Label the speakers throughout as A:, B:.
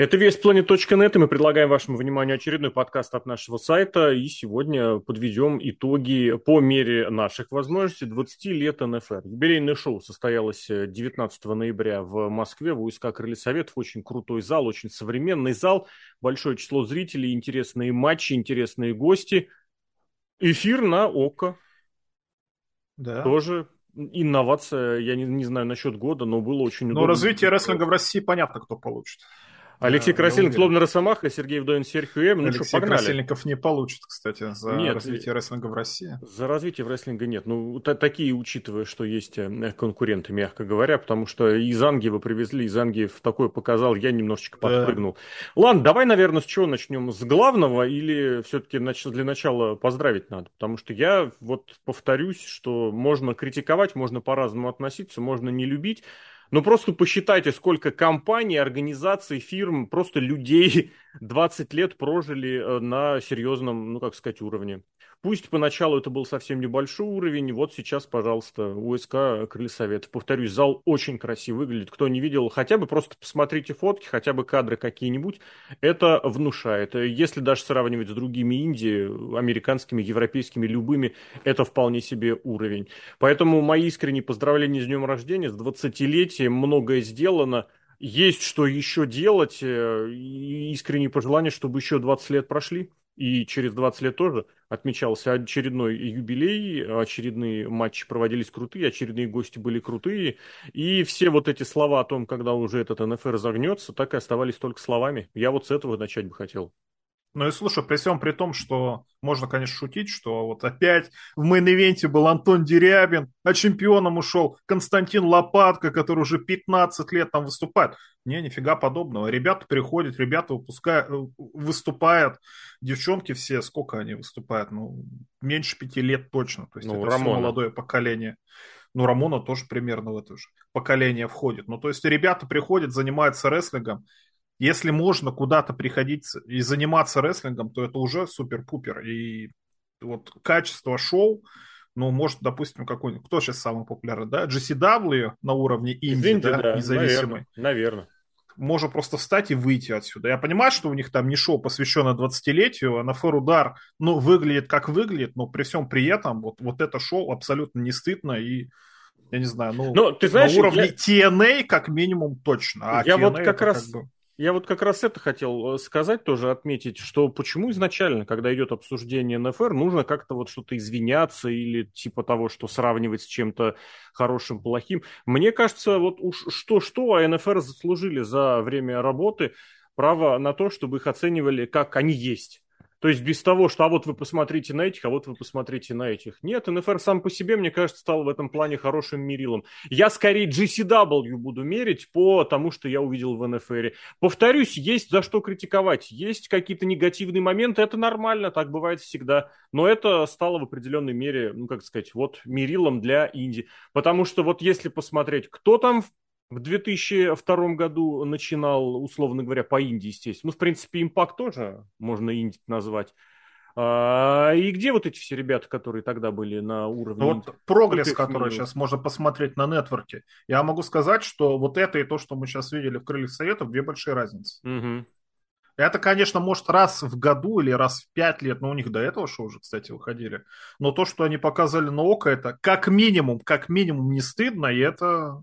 A: Это весьplanet.net, и мы предлагаем вашему вниманию очередной подкаст от нашего сайта, и сегодня подведем итоги по мере наших возможностей 20 лет НФР. Юбилейное шоу состоялось 19 ноября в Москве в УСК Крылья Советов. Очень крутой зал, очень современный зал, большое число зрителей, интересные матчи, интересные гости. Эфир на ОКО. Да. Тоже инновация, я не, не знаю насчет года, но было очень
B: удобно. Но развитие рестлинга в России понятно, кто получит.
A: Алексей Красильников, словно Росомаха, Сергей Вдовин, Серхио М.
B: Ну Алексей что, погнали. Красильников не получит, кстати, за нет, развитие рестлинга в России.
A: За развитие рестлинга нет. Ну, такие, учитывая, что есть э, конкуренты, мягко говоря, потому что из Анги вы привезли, из Анги в такое показал, я немножечко да. подпрыгнул. Ладно, давай, наверное, с чего начнем? С главного или все-таки для начала поздравить надо? Потому что я вот повторюсь, что можно критиковать, можно по-разному относиться, можно не любить, ну, просто посчитайте, сколько компаний, организаций, фирм, просто людей 20 лет прожили э, на серьезном, ну, как сказать, уровне. Пусть поначалу это был совсем небольшой уровень, вот сейчас, пожалуйста, УСК Крылья Советов. Повторюсь, зал очень красиво выглядит. Кто не видел, хотя бы просто посмотрите фотки, хотя бы кадры какие-нибудь. Это внушает. Если даже сравнивать с другими Индии, американскими, европейскими, любыми, это вполне себе уровень. Поэтому мои искренние поздравления с днем рождения, с 20-летием. Многое сделано есть что еще делать, э, и искренние пожелания, чтобы еще 20 лет прошли и через 20 лет тоже отмечался очередной юбилей, очередные матчи проводились крутые, очередные гости были крутые, и все вот эти слова о том, когда уже этот НФР загнется, так и оставались только словами. Я вот с этого начать бы хотел.
B: Ну и слушай, при всем при том, что можно, конечно, шутить, что вот опять в main event -е был Антон Дерябин, а чемпионом ушел Константин Лопатка, который уже 15 лет там выступает. Не, нифига подобного. Ребята приходят, ребята выпускают, э, выступают. Девчонки все, сколько они выступают? Ну, меньше пяти лет точно. То есть ну, это Рамона. молодое поколение. Ну, Рамона тоже примерно в это же поколение входит. Ну, то есть ребята приходят, занимаются рестлингом, если можно куда-то приходить и заниматься рестлингом, то это уже супер-пупер. И вот качество шоу, ну, может, допустим, какой-нибудь, кто сейчас самый популярный, да, GCW на уровне Индии, да, да, независимый.
A: Наверное, наверное.
B: Можно просто встать и выйти отсюда. Я понимаю, что у них там не шоу, посвященное 20-летию, а на фэр удар, ну, выглядит как выглядит, но при всем при этом вот, вот это шоу абсолютно не стыдно и я не знаю, ну, но, ты знаешь, на уровне я... TNA как минимум точно.
A: А я TNA вот как раз... Как бы... Я вот как раз это хотел э, сказать, тоже отметить, что почему изначально, когда идет обсуждение НФР, нужно как-то вот что-то извиняться или типа того, что сравнивать с чем-то хорошим, плохим. Мне кажется, вот уж что-что, а НФР заслужили за время работы право на то, чтобы их оценивали как они есть. То есть без того, что а вот вы посмотрите на этих, а вот вы посмотрите на этих. Нет, НФР сам по себе, мне кажется, стал в этом плане хорошим мерилом. Я скорее GCW буду мерить по тому, что я увидел в НФР. Повторюсь, есть за что критиковать. Есть какие-то негативные моменты, это нормально, так бывает всегда. Но это стало в определенной мере, ну как сказать, вот мерилом для Инди. Потому что вот если посмотреть, кто там в 2002 году начинал, условно говоря, по Индии, естественно. Ну, в принципе, импакт тоже можно Инди назвать. А, и где вот эти все ребята, которые тогда были на уровне...
B: Ну, вот прогресс, который сейчас можно посмотреть на нетворке. Я могу сказать, что вот это и то, что мы сейчас видели в Крыльях Советов, две большие разницы. Угу. Это, конечно, может раз в году или раз в пять лет, но у них до этого шоу уже, кстати, выходили. Но то, что они показали на око, это как минимум, как минимум не стыдно, и это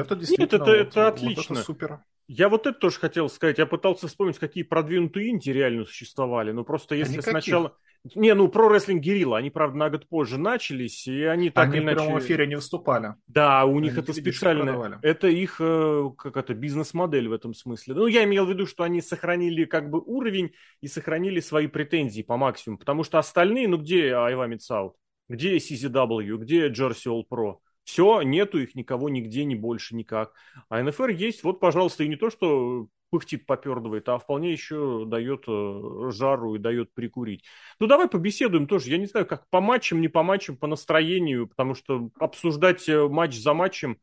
B: это действительно...
A: Нет, это, вот, это отлично. Вот это супер. Я вот это тоже хотел сказать. Я пытался вспомнить, какие продвинутые инди реально существовали. Но просто если а сначала... Не, ну, про рестлинг Герилла, они, правда, на год позже начались, и они так
B: они или иначе... в прямом эфире не выступали.
A: Да, у них они это специально... Это их, э, как это, бизнес-модель в этом смысле. Ну, я имел в виду, что они сохранили как бы уровень и сохранили свои претензии по максимуму, потому что остальные, ну, где Айва Митсаут? Где CZW? Где Jersey All Pro? Все, нету их никого нигде, ни больше, никак. А НФР есть, вот, пожалуйста, и не то, что пыхтит, попердывает, а вполне еще дает э, жару и дает прикурить. Ну, давай побеседуем тоже. Я не знаю, как по матчам, не по матчам, по настроению, потому что обсуждать э, матч за матчем,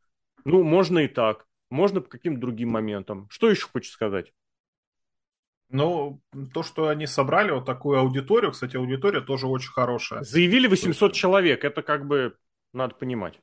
A: ну, можно и так. Можно по каким-то другим моментам. Что еще хочешь сказать?
B: Ну, то, что они собрали вот такую аудиторию, кстати, аудитория тоже очень хорошая.
A: Заявили 800 человек, это как бы надо понимать.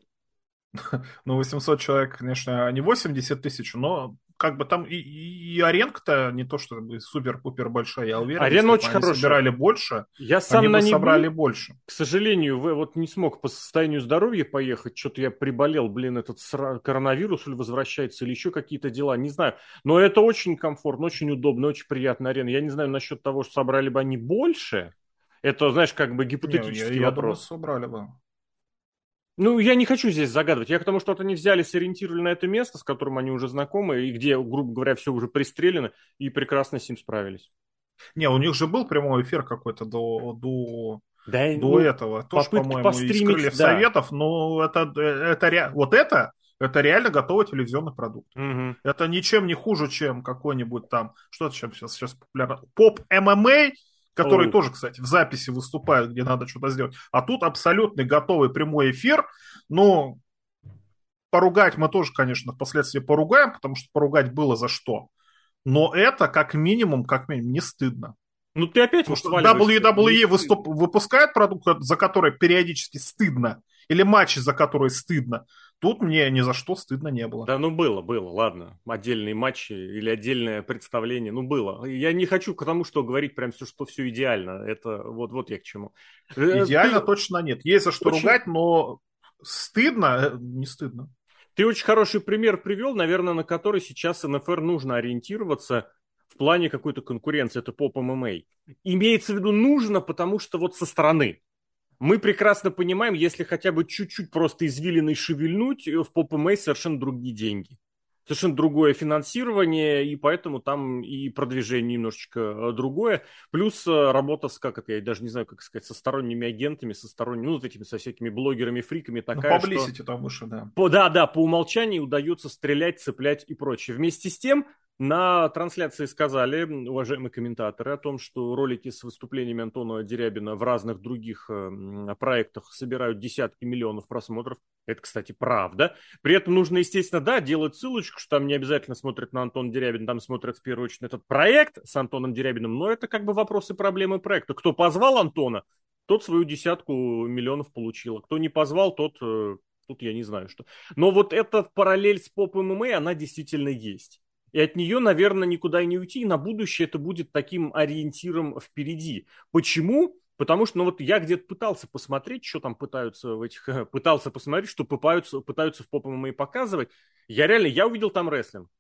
B: Ну, 800 человек, конечно, не 80 тысяч, но как бы там и, и аренка-то не то, что супер-пупер большая, я уверен.
A: Арена очень хорошая.
B: собирали больше,
A: я сам
B: они
A: на
B: бы
A: ней
B: собрали
A: был.
B: больше.
A: К сожалению, вот не смог по состоянию здоровья поехать. Что-то я приболел, блин, этот коронавирус или возвращается, или еще какие-то дела, не знаю. Но это очень комфортно, очень удобно, очень приятная арена. Я не знаю насчет того, что собрали бы они больше. Это, знаешь, как бы гипотетический
B: не, я,
A: вопрос.
B: Я думаю, собрали бы.
A: Ну, я не хочу здесь загадывать. Я к тому, что вот они взяли, сориентировали на это место, с которым они уже знакомы, и где, грубо говоря, все уже пристрелено, и прекрасно с ним справились.
B: Не, у них же был прямой эфир какой-то до, до,
A: да,
B: до
A: ну,
B: этого. Тоже, по-моему, из Крыльев да. Советов. Но это, это, вот это, это реально готовый телевизионный продукт.
A: Угу.
B: Это ничем не хуже, чем какой-нибудь там, что сейчас, сейчас популярно, поп-ММА, который oh. тоже, кстати, в записи выступает, где надо что-то сделать. А тут абсолютный готовый прямой эфир. Ну, поругать мы тоже, конечно, впоследствии поругаем, потому что поругать было за что. Но это, как минимум, как минимум, не стыдно.
A: Ну, ты опять
B: WWE выступ... выпускает продукт, за который периодически стыдно, или матчи, за которые стыдно. Тут мне ни за что стыдно не было.
A: Да, ну было, было, ладно. Отдельные матчи или отдельное представление, ну было. Я не хочу к тому, что говорить прям все, что все идеально. Это вот, вот я к чему.
B: Э, идеально Ты... точно нет. Есть за что Очень... ругать, но стыдно, э, не стыдно.
A: Ты очень хороший пример привел, наверное, на который сейчас НФР нужно ориентироваться в плане какой-то конкуренции. Это поп ММА. Имеется в виду нужно, потому что вот со стороны мы прекрасно понимаем, если хотя бы чуть-чуть просто извилиной шевельнуть, э, в PopMA совершенно другие деньги. Совершенно другое финансирование, и поэтому там и продвижение немножечко э, другое. Плюс э, работа с, как это, я даже не знаю, как сказать, со сторонними агентами, со сторонними, ну, вот этими, со всякими блогерами, фриками ну, такая,
B: ну, что... там выше, да.
A: По, да, да, по умолчанию удается стрелять, цеплять и прочее. Вместе с тем, на трансляции сказали уважаемые комментаторы о том, что ролики с выступлениями Антона Дерябина в разных других э, проектах собирают десятки миллионов просмотров. Это, кстати, правда. При этом нужно, естественно, да, делать ссылочку, что там не обязательно смотрят на Антона Дерябина, там смотрят в первую очередь этот проект с Антоном Дерябиным, но это как бы вопросы проблемы проекта. Кто позвал Антона, тот свою десятку миллионов получил. Кто не позвал, тот э, тут я не знаю что. Но вот эта параллель с поп ММА, она действительно есть. И от нее, наверное, никуда и не уйти. И на будущее это будет таким ориентиром впереди. Почему? Потому что, ну вот я где-то пытался посмотреть, что там пытаются в этих... Пытался посмотреть, что пытаются, пытаются в поп ММА показывать. Я реально, я увидел там рестлинг.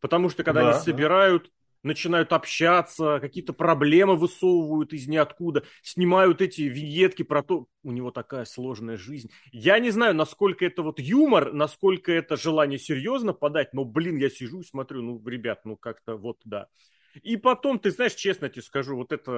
A: Потому что когда да, они собирают начинают общаться, какие-то проблемы высовывают из ниоткуда, снимают эти виньетки про то, у него такая сложная жизнь. Я не знаю, насколько это вот юмор, насколько это желание серьезно подать, но, блин, я сижу и смотрю, ну, ребят, ну, как-то вот, да. И потом, ты знаешь, честно тебе скажу, вот это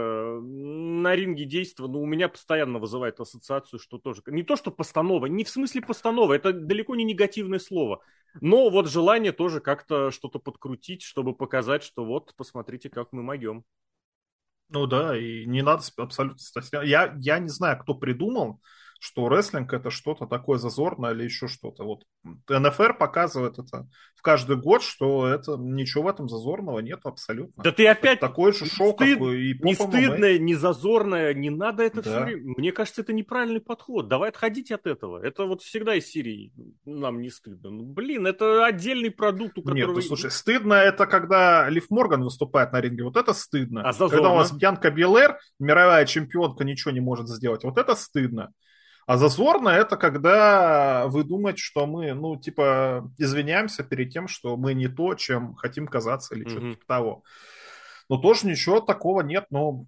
A: на ринге действо, ну, у меня постоянно вызывает ассоциацию, что тоже... Не то, что постанова, не в смысле постанова, это далеко не негативное слово. Но вот желание тоже как-то что-то подкрутить, чтобы показать, что вот, посмотрите, как мы могем.
B: Ну да, и не надо абсолютно. Я, я не знаю, кто придумал, что рестлинг это что-то такое зазорное или еще что-то. Вот НФР показывает это в каждый год, что это ничего в этом зазорного нет абсолютно.
A: Да ты опять
B: это такое же шоу, стыд... как и
A: Не стыдное, не зазорное, не надо это да. все время. Мне кажется, это неправильный подход. Давай отходить от этого. Это вот всегда из серии нам не стыдно. Ну, блин, это отдельный продукт, у которого...
B: Нет, ну, слушай, стыдно это когда Лив Морган выступает на ринге. Вот это стыдно. А зазорно? Когда у вас Бьянка Белэр, мировая чемпионка, ничего не может сделать. Вот это стыдно. А зазорно это когда вы думаете, что мы, ну, типа, извиняемся перед тем, что мы не то, чем хотим казаться или mm-hmm. что-то типа того. Но тоже ничего такого нет. Но,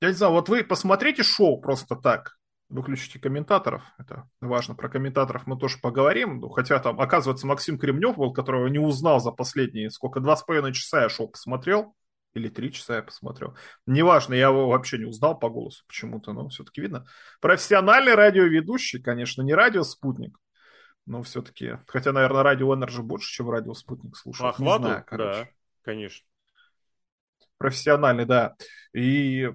B: я не знаю, вот вы посмотрите шоу просто так, выключите комментаторов. Это важно. Про комментаторов мы тоже поговорим. Ну, хотя там, оказывается, Максим Кремнев был, которого не узнал за последние, сколько, два с половиной часа я шоу посмотрел. Или три часа я посмотрел. Неважно, я его вообще не узнал по голосу почему-то, но все-таки видно. Профессиональный радиоведущий, конечно, не радио Спутник, но все-таки, хотя, наверное, радио Энерджи больше, чем радио Спутник слушает.
A: Охвату? Не знаю, короче. Да, конечно.
B: Профессиональный, да. И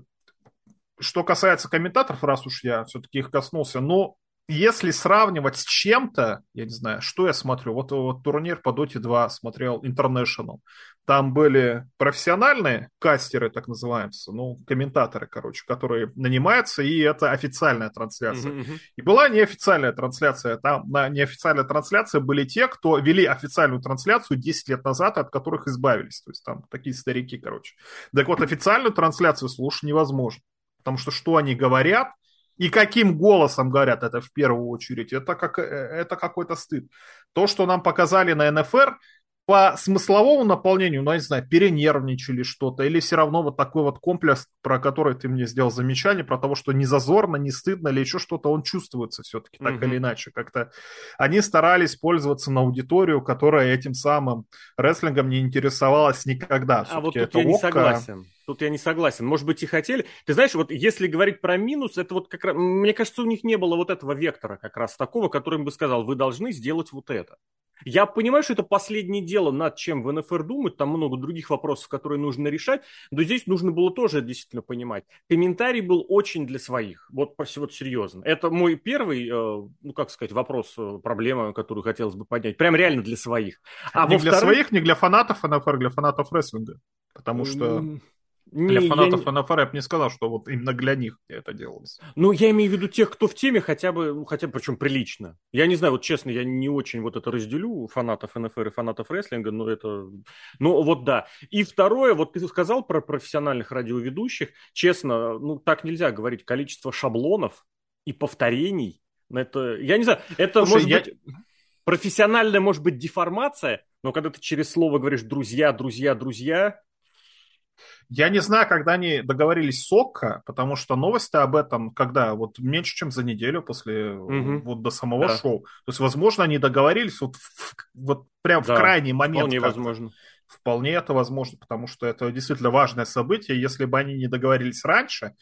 B: что касается комментаторов, раз уж я все-таки их коснулся, но если сравнивать с чем-то, я не знаю, что я смотрю, вот, вот турнир по Dota 2 смотрел International, там были профессиональные кастеры, так называются, ну, комментаторы, короче, которые нанимаются, и это официальная трансляция. Uh-huh, И была неофициальная трансляция. Там на неофициальной трансляции были те, кто вели официальную трансляцию 10 лет назад, от которых избавились. То есть там такие старики, короче. Так вот, официальную трансляцию слушать невозможно. Потому что что они говорят, и каким голосом говорят это в первую очередь, это, как, э, это какой-то стыд. То, что нам показали на НФР, по смысловому наполнению, ну, я не знаю, перенервничали что-то, или все равно вот такой вот комплекс, про который ты мне сделал замечание, про того, что не зазорно, не стыдно или еще что-то, он чувствуется все-таки так mm-hmm. или иначе. Как-то они старались пользоваться на аудиторию, которая этим самым рестлингом не интересовалась никогда.
A: А вот тут я не согласен. Тут я не согласен. Может быть, и хотели. Ты знаешь, вот если говорить про минус, это вот как раз, мне кажется, у них не было вот этого вектора как раз такого, который бы сказал, вы должны сделать вот это. Я понимаю, что это последнее дело, над чем в НФР думают, там много других вопросов, которые нужно решать, но здесь нужно было тоже действительно понимать. Комментарий был очень для своих, вот, вот серьезно. Это мой первый, э, ну как сказать, вопрос, э, проблема, которую хотелось бы поднять, прям реально для своих.
B: А не для своих, не для фанатов НФР, для фанатов рестлинга, потому что... Не, для фанатов я... НФР я бы не сказал, что вот именно для них это делалось.
A: Ну, я имею в виду тех, кто в теме хотя бы, ну, хотя бы, причем прилично. Я не знаю, вот честно, я не очень вот это разделю, фанатов НФР и фанатов рестлинга, но это... Ну, вот да. И второе, вот ты сказал про профессиональных радиоведущих. Честно, ну, так нельзя говорить. Количество шаблонов и повторений, это... Я не знаю, это Слушай, может я... быть... Профессиональная, может быть, деформация, но когда ты через слово говоришь «друзья, друзья, друзья»,
B: я не знаю, когда они договорились с ОККО, потому что новости об этом, когда вот меньше, чем за неделю после угу. вот до самого да. шоу. То есть, возможно, они договорились вот, в, вот прям да, в крайний момент.
A: Вполне возможно.
B: Вполне это возможно, потому что это действительно важное событие. Если бы они не договорились раньше,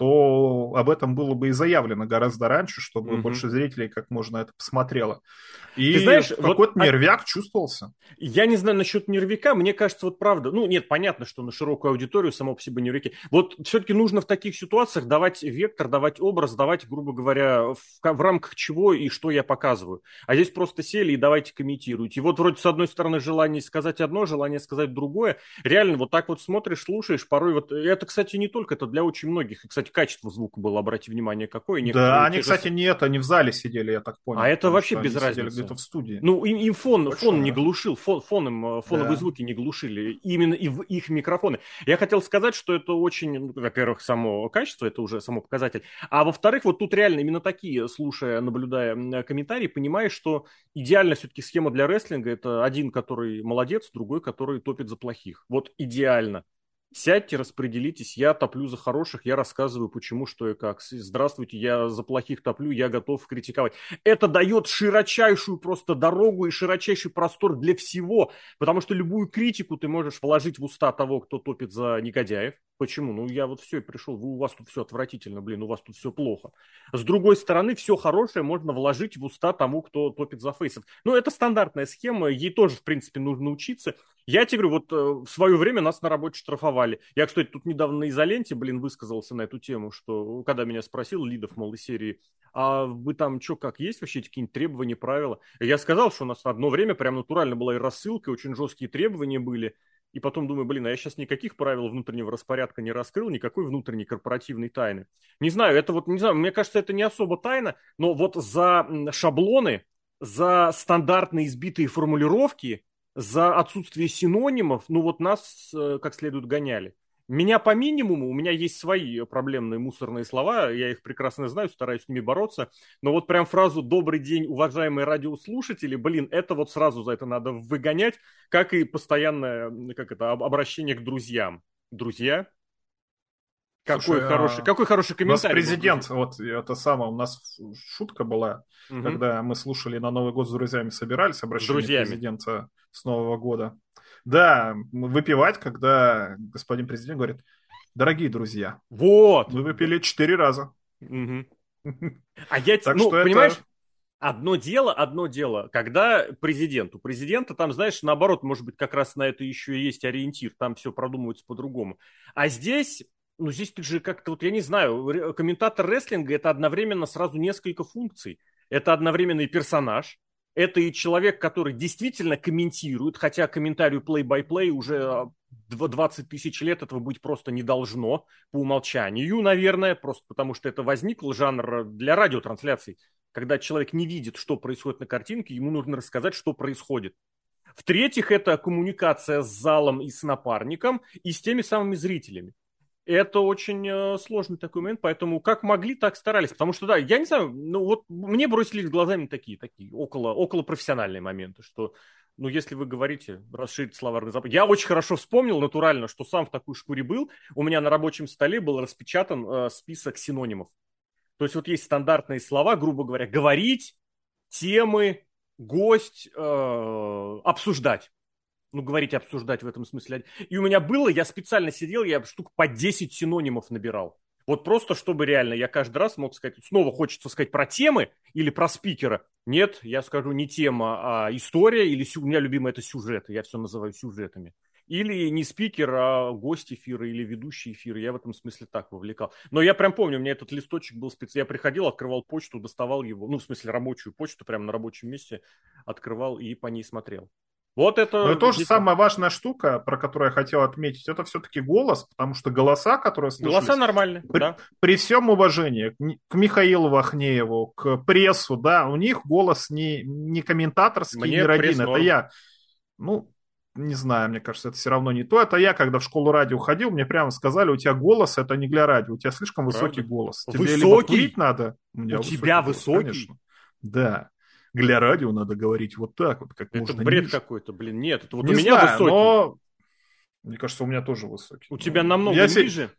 B: то об этом было бы и заявлено гораздо раньше, чтобы угу. больше зрителей как можно это посмотрело. И Ты знаешь, какой-то вот, нервяк чувствовался.
A: Я не знаю насчет нервяка, мне кажется, вот правда, ну нет, понятно, что на широкую аудиторию само по себе нервяки. Вот все-таки нужно в таких ситуациях давать вектор, давать образ, давать, грубо говоря, в, в рамках чего и что я показываю. А здесь просто сели и давайте комментируйте. И вот вроде с одной стороны желание сказать одно, желание сказать другое. Реально вот так вот смотришь, слушаешь, порой вот... Это, кстати, не только, это для очень многих. И, кстати, качество звука было, обрати внимание, какое.
B: Да, они, кстати, же... нет, они в зале сидели, я так понял.
A: А это вообще без разницы
B: где-то в студии.
A: Ну, им, им фон, Большое. фон не глушил, фон, фоном, э, фоновые да. звуки не глушили, именно и в их микрофоны. Я хотел сказать, что это очень, ну, во-первых, само качество, это уже само показатель, а во-вторых, вот тут реально именно такие, слушая, наблюдая комментарии, понимаешь, что идеальная все-таки схема для рестлинга это один, который молодец, другой, который топит за плохих. Вот идеально. Сядьте, распределитесь, я топлю за хороших, я рассказываю, почему, что и как. Здравствуйте, я за плохих топлю, я готов критиковать. Это дает широчайшую просто дорогу и широчайший простор для всего, потому что любую критику ты можешь вложить в уста того, кто топит за негодяев. Почему? Ну, я вот все пришел, у вас тут все отвратительно, блин, у вас тут все плохо. С другой стороны, все хорошее можно вложить в уста тому, кто топит за фейсов. Ну, это стандартная схема, ей тоже, в принципе, нужно учиться. Я тебе говорю, вот э, в свое время нас на работе штрафовали. Я, кстати, тут недавно на изоленте, блин, высказался на эту тему, что когда меня спросил Лидов, мол, из серии, а вы там что, как, есть вообще какие-нибудь требования, правила? Я сказал, что у нас одно время прям натурально была и рассылка, и очень жесткие требования были. И потом думаю, блин, а я сейчас никаких правил внутреннего распорядка не раскрыл, никакой внутренней корпоративной тайны. Не знаю, это вот, не знаю, мне кажется, это не особо тайна, но вот за шаблоны, за стандартные избитые формулировки, за отсутствие синонимов, ну вот нас э, как следует гоняли. Меня по минимуму, у меня есть свои проблемные мусорные слова, я их прекрасно знаю, стараюсь с ними бороться, но вот прям фразу «Добрый день, уважаемые радиослушатели», блин, это вот сразу за это надо выгонять, как и постоянное, как это, обращение к друзьям. Друзья, какой Слушай, хороший, а... какой хороший комментарий.
B: У нас президент, вот это самое, у нас шутка была, угу. когда мы слушали на Новый год с друзьями собирались, обращение друзьями. президента с Нового года. Да, выпивать, когда господин президент говорит, дорогие друзья,
A: вот,
B: мы выпили четыре раза.
A: Угу. А я, так ну, что понимаешь, это... Одно дело, одно дело, когда президент, у президента там, знаешь, наоборот, может быть, как раз на это еще и есть ориентир, там все продумывается по-другому. А здесь ну, здесь ты же как-то, вот я не знаю, комментатор рестлинга это одновременно сразу несколько функций. это одновременно и персонаж, это и человек, который действительно комментирует, хотя комментарию play-by-play уже 20 тысяч лет этого быть просто не должно по умолчанию, наверное, просто потому что это возникл жанр для радиотрансляций, когда человек не видит, что происходит на картинке, ему нужно рассказать, что происходит. В-третьих, это коммуникация с залом и с напарником, и с теми самыми зрителями. Это очень э, сложный такой момент, поэтому как могли, так старались. Потому что, да, я не знаю, ну вот мне бросились глазами такие, такие около, около профессиональные моменты, что, ну если вы говорите, расширить словарный запас. Я очень хорошо вспомнил натурально, что сам в такой шкуре был. У меня на рабочем столе был распечатан э, список синонимов. То есть вот есть стандартные слова, грубо говоря, говорить, темы, гость, э, обсуждать ну, говорить, обсуждать в этом смысле. И у меня было, я специально сидел, я штук по 10 синонимов набирал. Вот просто, чтобы реально я каждый раз мог сказать, снова хочется сказать про темы или про спикера. Нет, я скажу не тема, а история, или у меня любимое это сюжеты, я все называю сюжетами. Или не спикер, а гость эфира или ведущий эфира. Я в этом смысле так вовлекал. Но я прям помню, у меня этот листочек был специально. Я приходил, открывал почту, доставал его, ну, в смысле, рабочую почту, прямо на рабочем месте открывал и по ней смотрел. Вот это...
B: Но и тоже самая важная штука, про которую я хотел отметить, это все-таки голос, потому что голоса, которые
A: слышались... Голоса нормальные,
B: при, да. При всем уважении к Михаилу Вахнееву, к прессу, да, у них голос не, не комментаторский, Мне не родин, это я. Ну, не знаю, мне кажется, это все равно не то. Это я, когда в школу радио ходил, мне прямо сказали, у тебя голос, это не для радио, у тебя слишком Правда? высокий голос.
A: Тебе высокий? либо курить
B: надо.
A: У, у тебя голос, высокий?
B: Конечно. Да для радио надо говорить вот так вот, как
A: это
B: можно
A: бред ниже. какой-то, блин, нет, это вот
B: не
A: у меня
B: знаю,
A: высокий.
B: Но... Мне кажется, у меня тоже высокий.
A: У тебя намного я ниже.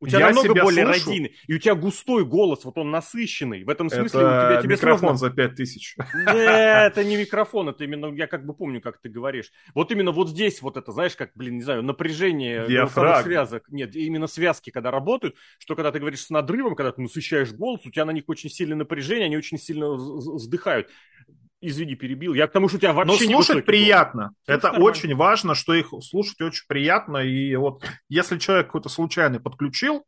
A: У тебя я намного более слышу. родийный. И у тебя густой голос, вот он насыщенный. В этом смысле
B: это
A: у тебя тебе
B: микрофон
A: сложно...
B: за пять тысяч.
A: Нет, это не микрофон, это именно, я как бы помню, как ты говоришь. Вот именно вот здесь вот это, знаешь, как, блин, не знаю, напряжение связок. Нет, именно связки, когда работают, что когда ты говоришь с надрывом, когда ты насыщаешь голос, у тебя на них очень сильное напряжение, они очень сильно вздыхают. Извини, перебил. Я к тому, что у тебя вообще
B: Но слушать приятно. Слушать Это нормально. очень важно, что их слушать очень приятно. И вот если человек какой-то случайный подключил,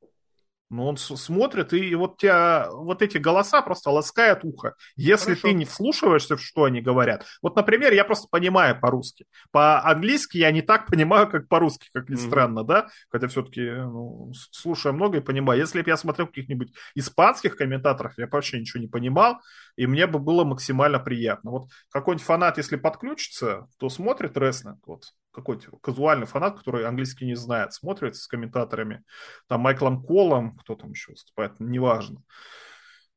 B: но он смотрит, и вот тебя вот эти голоса просто ласкают ухо. Если Хорошо. ты не вслушиваешься, что они говорят. Вот, например, я просто понимаю по-русски. По-английски я не так понимаю, как по-русски, как ни mm-hmm. странно, да? Хотя все-таки ну, слушаю много и понимаю. Если бы я смотрел каких-нибудь испанских комментаторов, я вообще ничего не понимал, и мне бы было максимально приятно. Вот какой-нибудь фанат, если подключится, то смотрит рестлинг, вот какой-то казуальный фанат, который английский не знает, смотрит с комментаторами, там Майклом Колом, кто там еще выступает, неважно.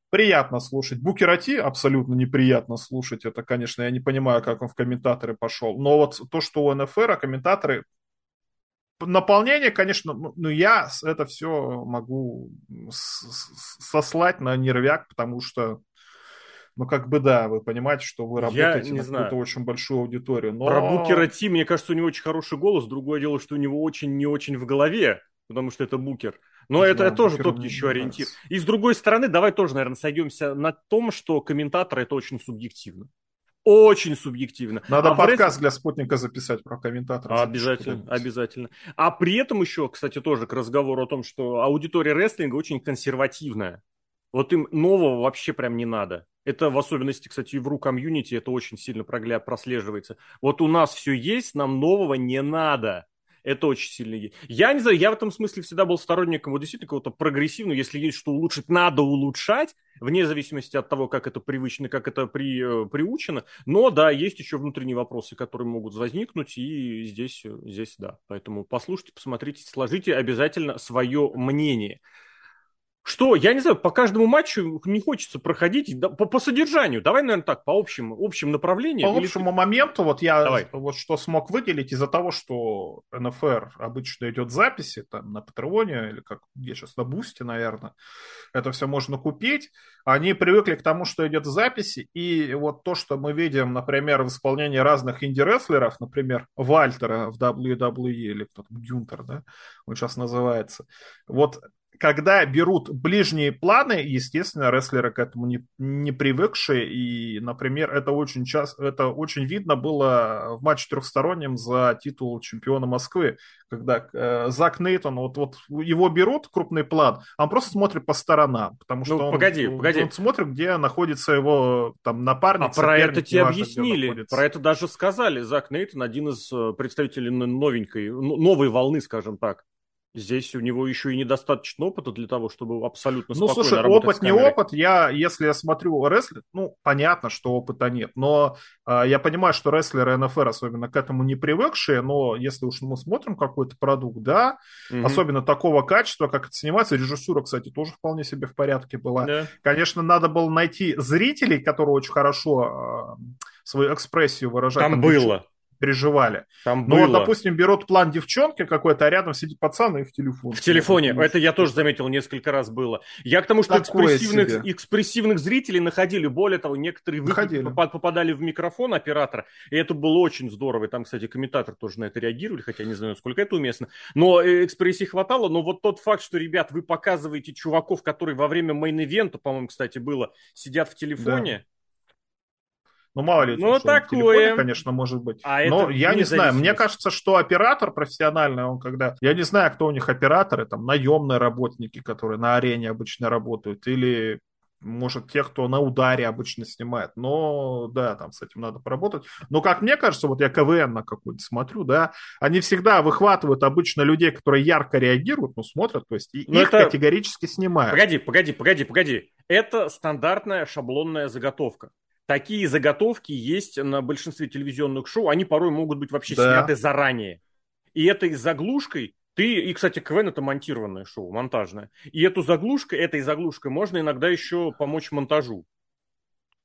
B: Приятно слушать. Букерати абсолютно неприятно слушать. Это, конечно, я не понимаю, как он в комментаторы пошел. Но вот то, что у НФР, а комментаторы наполнение, конечно, ну, ну я это все могу сослать на нервяк, потому что ну, как бы да, вы понимаете, что вы работаете на какую-то очень большую аудиторию. Но...
A: Про Букера Ти, мне кажется, у него очень хороший голос. Другое дело, что у него очень не очень в голове, потому что это Букер. Но да, это тоже тот еще ориентир. Нравится. И с другой стороны, давай тоже, наверное, сойдемся на том, что комментаторы это очень субъективно. Очень субъективно.
B: Надо а подкаст рестлинг... для спутника записать про комментаторов.
A: Обязательно, обязательно. А при этом еще, кстати, тоже к разговору о том, что аудитория рестлинга очень консервативная. Вот им нового вообще прям не надо. Это в особенности, кстати, в ру-комьюнити это очень сильно прослеживается. Вот у нас все есть, нам нового не надо. Это очень сильно. Я не знаю, я в этом смысле всегда был сторонником вот действительно какого-то прогрессивного, если есть что улучшить, надо улучшать, вне зависимости от того, как это привычно, как это при, э, приучено. Но да, есть еще внутренние вопросы, которые могут возникнуть, и здесь, здесь да. Поэтому послушайте, посмотрите, сложите обязательно свое мнение. Что, я не знаю, по каждому матчу не хочется проходить да, по, по содержанию. Давай, наверное, так, по общим, общим направлениям.
B: По или... общему моменту, вот я Давай. вот что смог выделить из-за того, что НФР обычно идет записи там на Патреоне или как я сейчас на Бусте, наверное, это все можно купить. Они привыкли к тому, что идет записи, и вот то, что мы видим, например, в исполнении разных инди-рестлеров, например, Вальтера в WWE или кто-то, Гюнтер, да, он сейчас называется, вот когда берут ближние планы, естественно, рестлеры к этому не, не привыкшие, и, например, это очень часто, это очень видно было в матче трехстороннем за титул чемпиона Москвы, когда э, Зак Нейтон, вот, вот его берут крупный план, а он просто смотрит по сторонам, потому что ну, он,
A: погоди, погоди.
B: он смотрит, где находится его там напарник.
A: А про это тебе объяснили, про это даже сказали. Зак Нейтон один из э, представителей новенькой, новой волны, скажем так. Здесь у него еще и недостаточно опыта для того, чтобы абсолютно
B: ну,
A: спокойно
B: слушай,
A: работать
B: опыт не опыт. Я, если я смотрю рестлинг, ну, понятно, что опыта нет. Но э, я понимаю, что рестлеры НФР особенно к этому не привыкшие. Но если уж мы смотрим какой-то продукт, да, угу. особенно такого качества, как это снимается, режиссура, кстати, тоже вполне себе в порядке была. Да. Конечно, надо было найти зрителей, которые очень хорошо э, свою экспрессию выражают.
A: Там было
B: переживали.
A: Там
B: Но,
A: было.
B: допустим, берут план девчонки какой-то, а рядом сидит пацан и в телефон.
A: В телефоне. Это я тоже заметил, несколько раз было. Я к тому, что экспрессивных, экспрессивных зрителей находили. Более того, некоторые находили. попадали в микрофон оператора, и это было очень здорово. И там, кстати, комментатор тоже на это реагировали, хотя не знаю, насколько это уместно. Но э, экспрессии хватало. Но вот тот факт, что, ребят, вы показываете чуваков, которые во время main event -а, по-моему, кстати, было, сидят в телефоне, да
B: ну, мало ли,
A: ну, такое. телефоне,
B: конечно, может быть. А Но я не знаю, мне кажется, что оператор профессиональный, он когда... Я не знаю, кто у них операторы, там, наемные работники, которые на арене обычно работают, или может, те, кто на ударе обычно снимает. Но, да, там с этим надо поработать. Но, как мне кажется, вот я КВН на какой-то смотрю, да, они всегда выхватывают обычно людей, которые ярко реагируют, ну, смотрят, то есть, и Но их это... категорически снимают.
A: Погоди, погоди, погоди, погоди. Это стандартная шаблонная заготовка. Такие заготовки есть на большинстве телевизионных шоу, они порой могут быть вообще да. сняты заранее. И этой заглушкой ты, и, кстати, КВН это монтированное шоу, монтажное. И эту заглушкой, этой заглушкой можно иногда еще помочь монтажу.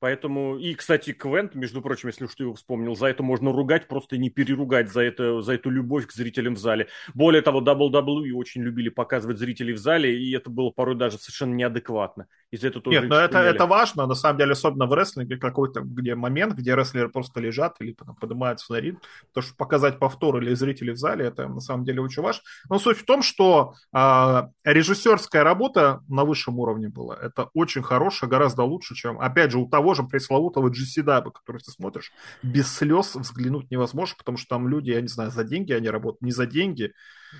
A: Поэтому, и, кстати, Квент, между прочим, если уж ты его вспомнил, за это можно ругать, просто не переругать за, это, за эту любовь к зрителям в зале. Более того, WWE очень любили показывать зрителей в зале, и это было порой даже совершенно неадекватно.
B: Из-за этого тоже Нет, но это, это важно, на самом деле, особенно в рестлинге, какой-то где момент, где рестлеры просто лежат или там, поднимаются на ринг, то, что показать повтор или зрителей в зале, это на самом деле очень важно. Но суть в том, что э, режиссерская работа на высшем уровне была. Это очень хорошая, гораздо лучше, чем, опять же, у того же пресловутого GCW, который ты смотришь, без слез взглянуть невозможно, потому что там люди, я не знаю, за деньги они работают, не за деньги,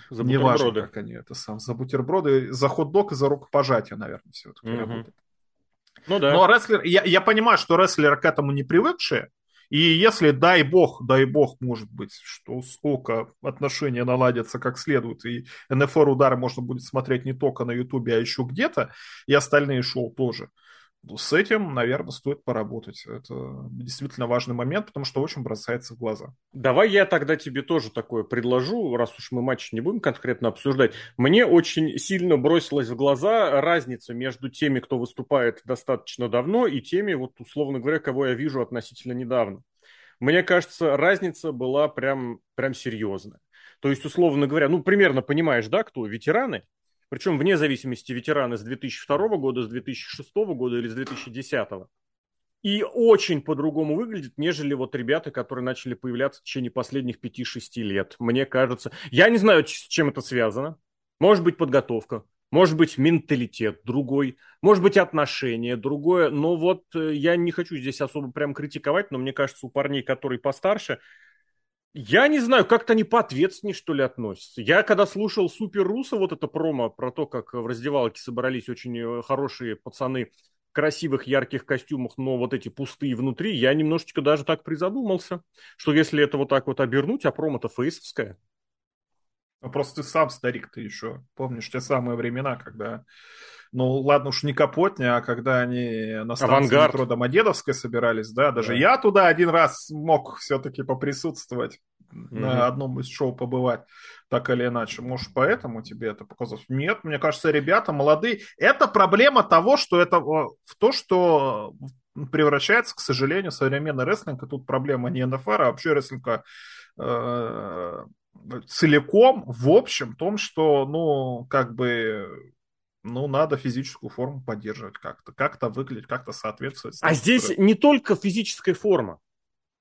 B: за не важно, как они это сам, за бутерброды, за хот-дог и за рукопожатие, наверное, все-таки угу. работает. Ну да. Но рестлер, я, я понимаю, что рестлеры к этому не привыкшие, и если, дай бог, дай бог, может быть, что сколько отношения наладятся как следует, и НФР удары можно будет смотреть не только на Ютубе, а еще где-то, и остальные шоу тоже, с этим, наверное, стоит поработать. Это действительно важный момент, потому что очень бросается в глаза.
A: Давай я тогда тебе тоже такое предложу, раз уж мы матч не будем конкретно обсуждать. Мне очень сильно бросилась в глаза разница между теми, кто выступает достаточно давно, и теми, вот условно говоря, кого я вижу относительно недавно. Мне кажется, разница была прям, прям серьезная. То есть, условно говоря, ну, примерно понимаешь, да, кто ветераны, причем вне зависимости ветераны с 2002 года, с 2006 года или с 2010. И очень по-другому выглядит, нежели вот ребята, которые начали появляться в течение последних 5-6 лет. Мне кажется. Я не знаю, с чем это связано. Может быть, подготовка. Может быть, менталитет другой. Может быть, отношение другое. Но вот э, я не хочу здесь особо прям критиковать, но мне кажется, у парней, которые постарше, я не знаю, как-то они поответственнее, что ли, относятся. Я когда слушал Супер Руса, вот это промо про то, как в раздевалке собрались очень э, хорошие пацаны в красивых, ярких костюмах, но вот эти пустые внутри, я немножечко даже так призадумался, что если это вот так вот обернуть, а промо-то фейсовское.
B: Ну, просто ты сам старик, ты еще помнишь те самые времена, когда ну ладно уж не Капотня, а когда они на станции Авангард. метро Домодедовской собирались, да, даже да. я туда один раз мог все-таки поприсутствовать, mm-hmm. на одном из шоу побывать, так или иначе. Может, поэтому тебе это показалось? Нет, мне кажется, ребята молодые. Это проблема того, что это в то, что превращается, к сожалению, современный рестлинг, и тут проблема не НФР, а вообще рестлинга э, целиком, в общем, в том, что, ну, как бы ну, надо физическую форму поддерживать как-то, как-то выглядеть, как-то соответствовать.
A: А здесь не только физическая форма.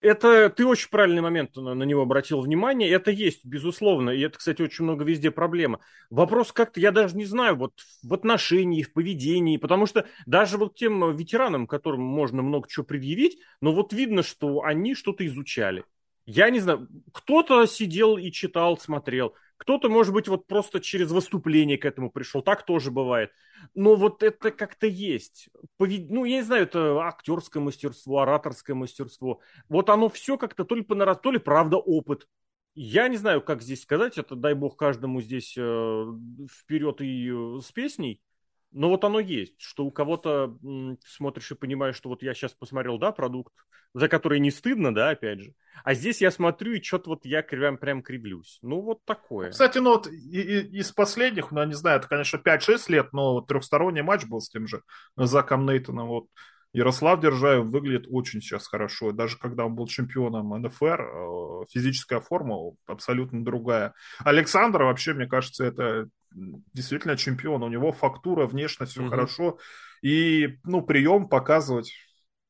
A: Это ты очень правильный момент на, на него обратил внимание. Это есть, безусловно. И это, кстати, очень много везде проблема. Вопрос как-то, я даже не знаю, вот в отношении, в поведении, потому что даже вот тем ветеранам, которым можно много чего предъявить, но вот видно, что они что-то изучали. Я не знаю, кто-то сидел и читал, смотрел, кто-то, может быть, вот просто через выступление к этому пришел, так тоже бывает. Но вот это как-то есть. Ну, я не знаю, это актерское мастерство, ораторское мастерство. Вот оно все как-то то ли по нараз, то ли правда опыт. Я не знаю, как здесь сказать, это дай бог каждому здесь э, вперед и э, с песней. Но вот оно есть, что у кого-то смотришь и понимаешь, что вот я сейчас посмотрел, да, продукт, за который не стыдно, да, опять же. А здесь я смотрю, и что-то вот я прям, прям кривлюсь. Ну, вот такое.
B: Кстати, ну вот и, и, из последних, ну, я не знаю, это, конечно, 5-6 лет, но трехсторонний матч был с тем же Заком Нейтоном. Вот Ярослав Держаев выглядит очень сейчас хорошо. Даже когда он был чемпионом НФР, э, физическая форма абсолютно другая. Александр вообще, мне кажется, это действительно чемпион. У него фактура, внешность, все угу. хорошо. И, ну, прием показывать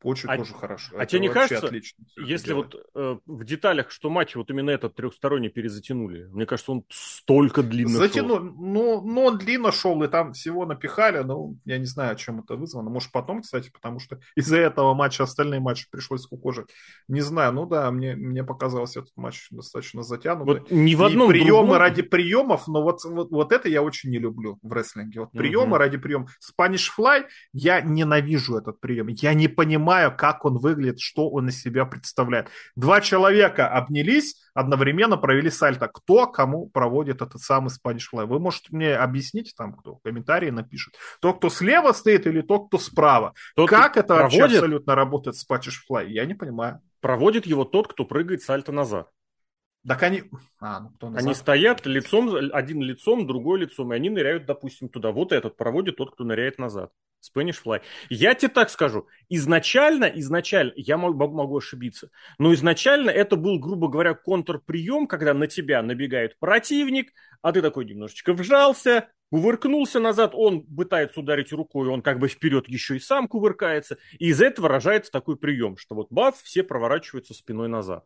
B: очень а, тоже хорошо.
A: А тебе не кажется, отлично если вот э, в деталях, что матч вот именно этот трехсторонний перезатянули? Мне кажется, он столько длинно Затяну... шел.
B: Ну, ну, он длинно шел, и там всего напихали, но я не знаю, чем это вызвано. Может, потом, кстати, потому что из-за этого матча остальные матчи пришлось скукожить. Не знаю, ну да, мне, мне показалось этот матч достаточно затянутый. Вот
A: ни в одном
B: и приемы другом... ради приемов, но вот, вот, вот это я очень не люблю в рестлинге. Вот приемы угу. ради приемов. Spanish Fly, я ненавижу этот прием. Я не понимаю, понимаю, как он выглядит, что он из себя представляет. Два человека обнялись, одновременно провели сальто. Кто кому проводит этот самый Fly? Вы можете мне объяснить, там кто, в комментарии напишет. Тот, кто слева стоит или тот, кто справа? Тот, как это проводит... вообще абсолютно работает Fly? Я не понимаю.
A: Проводит его тот, кто прыгает сальто назад.
B: Так они...
A: А, ну, кто они стоят лицом, один лицом, другой лицом, и они ныряют, допустим, туда. Вот этот проводит тот, кто ныряет назад. Spanish Fly. Я тебе так скажу. Изначально, изначально, я могу, могу ошибиться, но изначально это был, грубо говоря, контрприем, когда на тебя набегает противник, а ты такой немножечко вжался, кувыркнулся назад, он пытается ударить рукой, он как бы вперед еще и сам кувыркается, и из этого рожается такой прием, что вот бац, все проворачиваются спиной назад.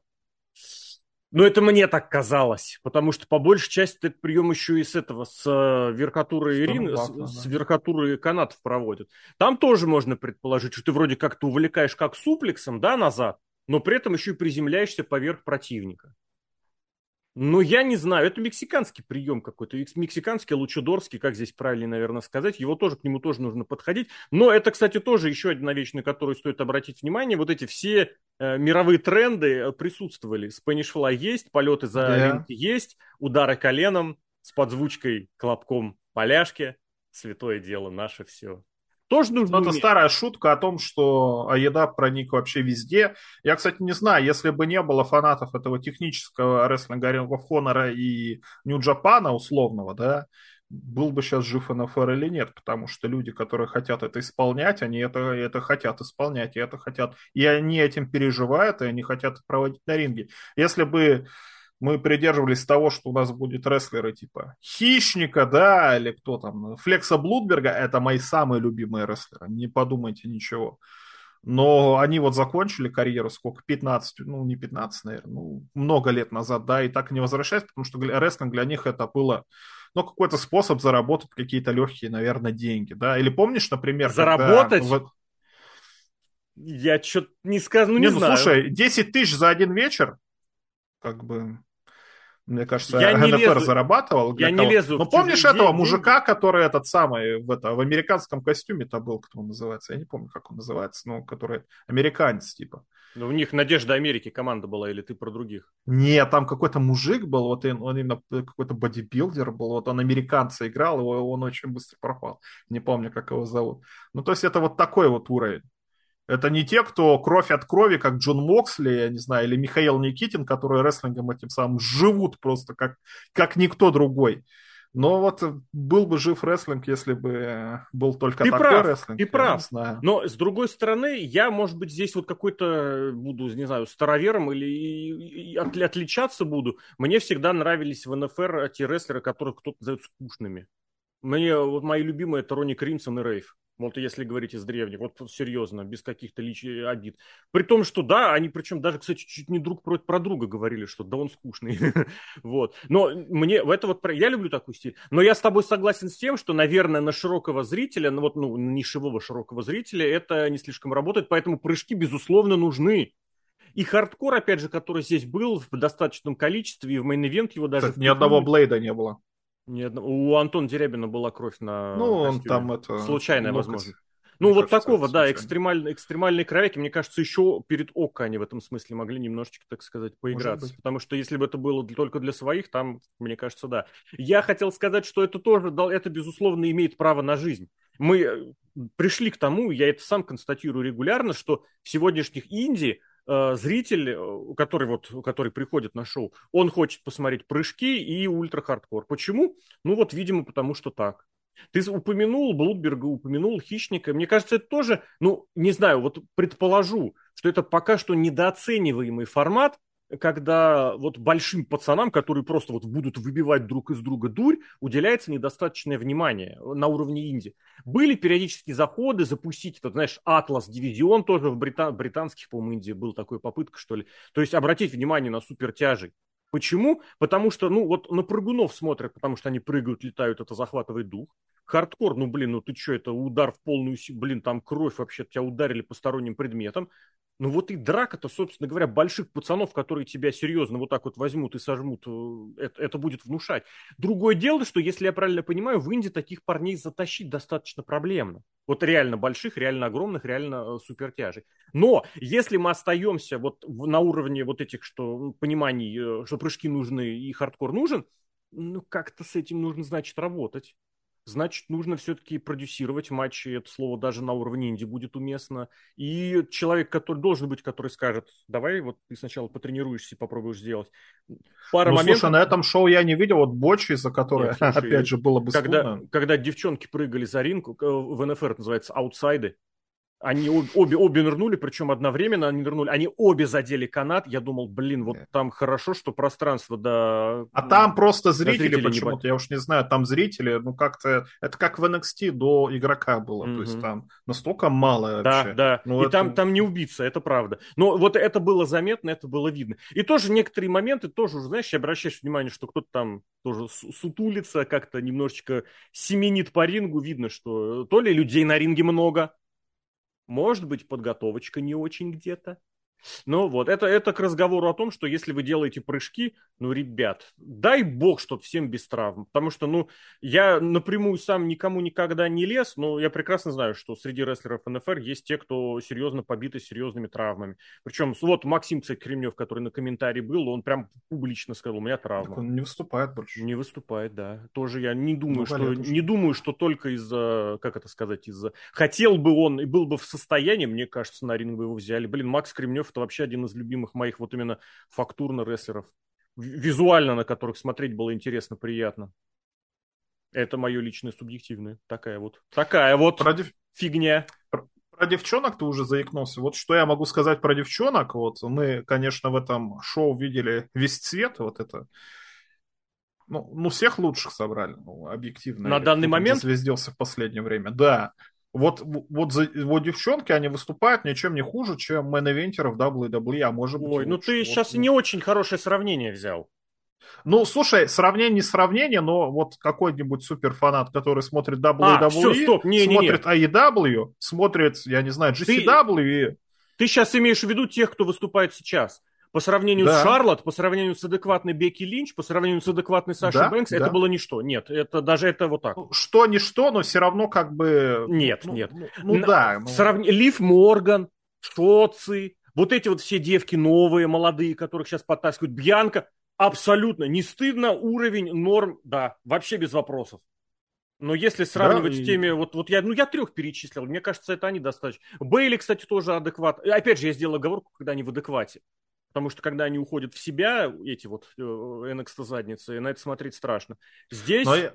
A: Но это мне так казалось, потому что по большей части этот прием еще и с этого, с э, верхотуры Ирины, с, да. с верхотуры канатов проводят. Там тоже можно предположить, что ты вроде как-то увлекаешь как суплексом, да, назад, но при этом еще и приземляешься поверх противника. Ну, я не знаю, это мексиканский прием какой-то, мексиканский, лучудорский, как здесь правильно, наверное, сказать, его тоже, к нему тоже нужно подходить. Но это, кстати, тоже еще одна вещь, на которую стоит обратить внимание, вот эти все э, мировые тренды э, присутствовали. Spanish Fly есть, полеты за yeah. ринг есть, удары коленом с подзвучкой, клопком поляшки, святое дело наше все.
B: Тоже нужно. Ну, это старая шутка о том, что Аеда проник вообще везде. Я, кстати, не знаю, если бы не было фанатов этого технического рестлинга Ring of Honor и Нью-Джапана условного, да, был бы сейчас жив НФР или нет, потому что люди, которые хотят это исполнять, они это, это хотят исполнять, и это хотят, и они этим переживают, и они хотят проводить на ринге. Если бы мы придерживались того, что у нас будет рестлеры типа Хищника, да, или кто там, Флекса Блудберга, это мои самые любимые рестлеры, не подумайте ничего. Но они вот закончили карьеру сколько, 15, ну не 15, наверное, ну много лет назад, да, и так не возвращаются, потому что рестлинг для них это было ну, какой-то способ заработать какие-то легкие, наверное, деньги, да? Или помнишь, например,
A: Заработать? Когда... Я что-то не скажу, ну, не, не ну, знаю.
B: Слушай, 10 тысяч за один вечер, как бы, мне кажется, я НФР лезу, зарабатывал.
A: Я не лезу.
B: Но помнишь этого деньги? мужика, который этот самый в, это, в американском костюме-то был, кто он называется? Я не помню, как он называется, но который американец типа.
A: Ну, у них Надежда Америки команда была, или ты про других?
B: Нет, там какой-то мужик был, вот он, он именно какой-то бодибилдер был, вот он американца играл, его он очень быстро пропал. Не помню, как его зовут. Ну, то есть это вот такой вот уровень. Это не те, кто кровь от крови, как Джон Моксли, я не знаю, или Михаил Никитин, которые рестлингом этим самым живут просто как, как никто другой. Но вот был бы жив рестлинг, если бы был только
A: ты
B: такой
A: прав,
B: рестлинг.
A: Ты прав. Знаю. Но с другой стороны, я, может быть, здесь вот какой-то буду, не знаю, старовером или отличаться буду. Мне всегда нравились в НФР те рестлеры, которых кто-то называет скучными. Мне вот мои любимые это Ронни Кримсон и Рейв. Вот если говорить из древних, вот серьезно, без каких-то лич... обид. При том, что да, они причем даже, кстати, чуть не друг против про друга говорили, что да он скучный. вот. Но мне в это вот, я люблю такой стиль. Но я с тобой согласен с тем, что, наверное, на широкого зрителя, ну вот, ну, нишевого широкого зрителя это не слишком работает, поэтому прыжки, безусловно, нужны. И хардкор, опять же, который здесь был в достаточном количестве, и в мейн-ивент его даже...
B: Кстати, ни одного Блейда не было.
A: Ни одного... У Антона Дерябина была кровь на
B: Ну, он там это...
A: Случайная, ну, возможно. Ну, вот кажется, такого, да, экстремаль... экстремальные кровяки, мне кажется, еще перед ОКО они в этом смысле могли немножечко, так сказать, поиграться. Потому что если бы это было только для своих, там, мне кажется, да. Я хотел сказать, что это тоже, это, безусловно, имеет право на жизнь. Мы э, пришли к тому, я это сам констатирую регулярно, что в сегодняшних Индии Э, зритель, э, который вот, который приходит на шоу, он хочет посмотреть прыжки и ультра-хардкор. Почему? Ну вот, видимо, потому что так. Ты упомянул Блудберга, упомянул Хищника. Мне кажется, это тоже, ну, не знаю, вот предположу, что это пока что недооцениваемый формат, когда вот большим пацанам, которые просто вот будут выбивать друг из друга дурь, уделяется недостаточное внимание на уровне Индии. Были периодические заходы запустить этот, знаешь, Атлас дивизион тоже в британ, британских, по-моему, Индии был такой попытка, что ли. То есть обратить внимание на супертяжей. Почему? Потому что, ну, вот на прыгунов смотрят, потому что они прыгают, летают, это захватывает дух. Хардкор, ну, блин, ну ты что, это удар в полную блин, там кровь вообще, тебя ударили посторонним предметом. Ну вот и драка-то, собственно говоря, больших пацанов, которые тебя серьезно вот так вот возьмут и сожмут, э, это, это будет внушать. Другое дело, что, если я правильно понимаю, в Индии таких парней затащить достаточно проблемно. Вот реально больших, реально огромных, реально э, супертяжей. Но если мы остаемся вот на уровне вот этих, что пониманий, э, что прыжки нужны и хардкор нужен, ну как-то с этим нужно, значит, работать значит, нужно все-таки продюсировать матчи. Это слово даже на уровне инди будет уместно. И человек, который должен быть, который скажет, давай вот ты сначала потренируешься и попробуешь сделать.
B: Пара ну, моментов... слушай, на этом шоу я не видел вот Бочи, за которое, Нет, слушай, опять же, было бы
A: когда, когда девчонки прыгали за ринг, э, в НФР это называется аутсайды, они обе, обе нырнули, причем одновременно они нырнули. Они обе задели канат. Я думал, блин, вот там хорошо, что пространство до...
B: А там просто зрители почему-то, я уж не знаю, там зрители, ну как-то... Это как в NXT до игрока было. Mm-hmm. То есть там настолько мало
A: вообще. Да, да. Ну, И это... там, там не убийца, это правда. Но вот это было заметно, это было видно. И тоже некоторые моменты, тоже, знаешь, обращаешь внимание, что кто-то там тоже сутулится, как-то немножечко семенит по рингу. Видно, что то ли людей на ринге много, может быть, подготовочка не очень где-то. Ну вот, это, это к разговору о том, что если вы делаете прыжки, ну, ребят, дай бог, чтоб всем без травм. Потому что, ну, я напрямую сам никому никогда не лез, но я прекрасно знаю, что среди рестлеров НФР есть те, кто серьезно побиты серьезными травмами. Причем, вот Максим, кстати, Кремнев, который на комментарии был, он прям публично сказал, у меня травма. Так
B: он не выступает больше.
A: Не выступает, да. Тоже я не думаю, ну, что, не думаю, что только из-за, как это сказать, из-за... Хотел бы он и был бы в состоянии, мне кажется, на ринг бы его взяли. Блин, Макс Кремнев это вообще один из любимых моих вот именно фактурно-рестлеров. Визуально на которых смотреть было интересно, приятно. Это мое личное субъективное. Такая вот. Такая вот про фигня.
B: Про, про девчонок ты уже заикнулся. Вот что я могу сказать про девчонок. Вот мы, конечно, в этом шоу видели весь цвет. Вот это ну, ну, всех лучших собрали, ну, объективно.
A: На данный момент?
B: Звездился в последнее время, да. Вот, вот, за, вот девчонки, они выступают ничем не хуже, чем мейн-эвентеры в WWE, а может быть...
A: Ой, ну ты вот. сейчас не очень хорошее сравнение взял.
B: Ну, слушай, сравнение не сравнение, но вот какой-нибудь суперфанат, который смотрит WWE, а, все, стоп. Не, смотрит не, не. AEW, смотрит, я не знаю, GCW
A: ты. Ты сейчас имеешь в виду тех, кто выступает сейчас? По сравнению да. с Шарлот, по сравнению с адекватной Бекки Линч, по сравнению с адекватной Сашей да, Бэнкс, да. это было ничто. Нет, это даже это вот так. Ну,
B: что ничто, но все равно как бы...
A: Нет, ну, нет.
B: Ну, ну На, да. Ну...
A: Срав... Лив Морган, Шоци, вот эти вот все девки новые, молодые, которых сейчас подтаскивают, Бьянка, абсолютно не стыдно, уровень, норм, да, вообще без вопросов. Но если сравнивать да, с теми, и... вот, вот я, ну я трех перечислил, мне кажется, это они достаточно. Бейли, кстати, тоже адекват. Опять же, я сделал оговорку, когда они в адеквате. Потому что когда они уходят в себя, эти вот э, NXT задницы, на это смотреть страшно. Здесь... Но
B: я,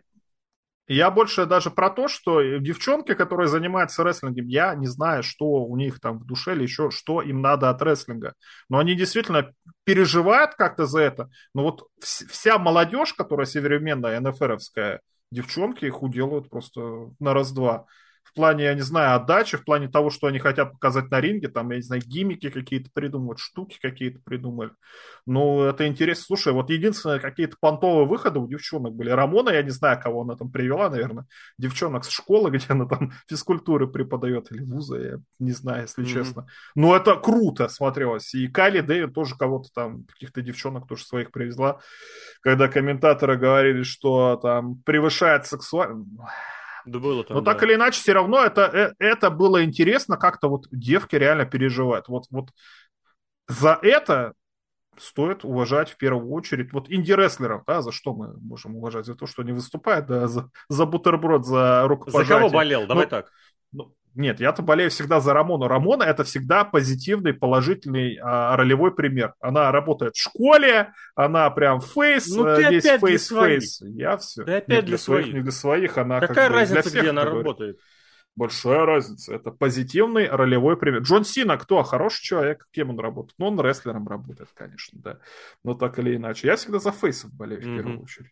B: я больше даже про то, что девчонки, которые занимаются рестлингом, я не знаю, что у них там в душе или еще, что им надо от рестлинга. Но они действительно переживают как-то за это. Но вот вся молодежь, которая североменная, НФРовская, девчонки их уделают просто на раз-два. В плане, я не знаю, отдачи, в плане того, что они хотят показать на ринге, там, я не знаю, гиммики какие-то придумывают, штуки какие-то придумали. Ну, это интересно. Слушай, вот единственное, какие-то понтовые выходы у девчонок были. Рамона, я не знаю, кого она там привела, наверное, девчонок с школы, где она там физкультуры преподает, или вуза, я не знаю, если mm-hmm. честно. Но это круто смотрелось. И Кайли Дэвид тоже кого-то там, каких-то девчонок тоже своих привезла, когда комментаторы говорили, что там превышает сексуальность
A: да было там,
B: Но да. так или иначе, все равно это, э, это было интересно, как-то вот девки реально переживают. Вот, вот за это стоит уважать в первую очередь вот инди-рестлеров, да, за что мы можем уважать? За то, что они выступают, да, за, за бутерброд, за рукопожатие.
A: За кого болел? Давай ну, так.
B: Ну, нет, я-то болею всегда за Рамону. Рамона это всегда позитивный, положительный а, ролевой пример. Она работает в школе, она прям фейс, ну, ты э, весь фейс, фейс. Я все.
A: Ты опять
B: не для своих, своих, не для своих. Она
A: Какая
B: как
A: разница,
B: для всех,
A: где она работает?
B: Большая разница. Это позитивный ролевой пример. Джон Сина кто? Хороший человек. Кем он работает? Ну, он рестлером работает, конечно, да. Но так или иначе. Я всегда за фейсов болею в mm-hmm. первую очередь.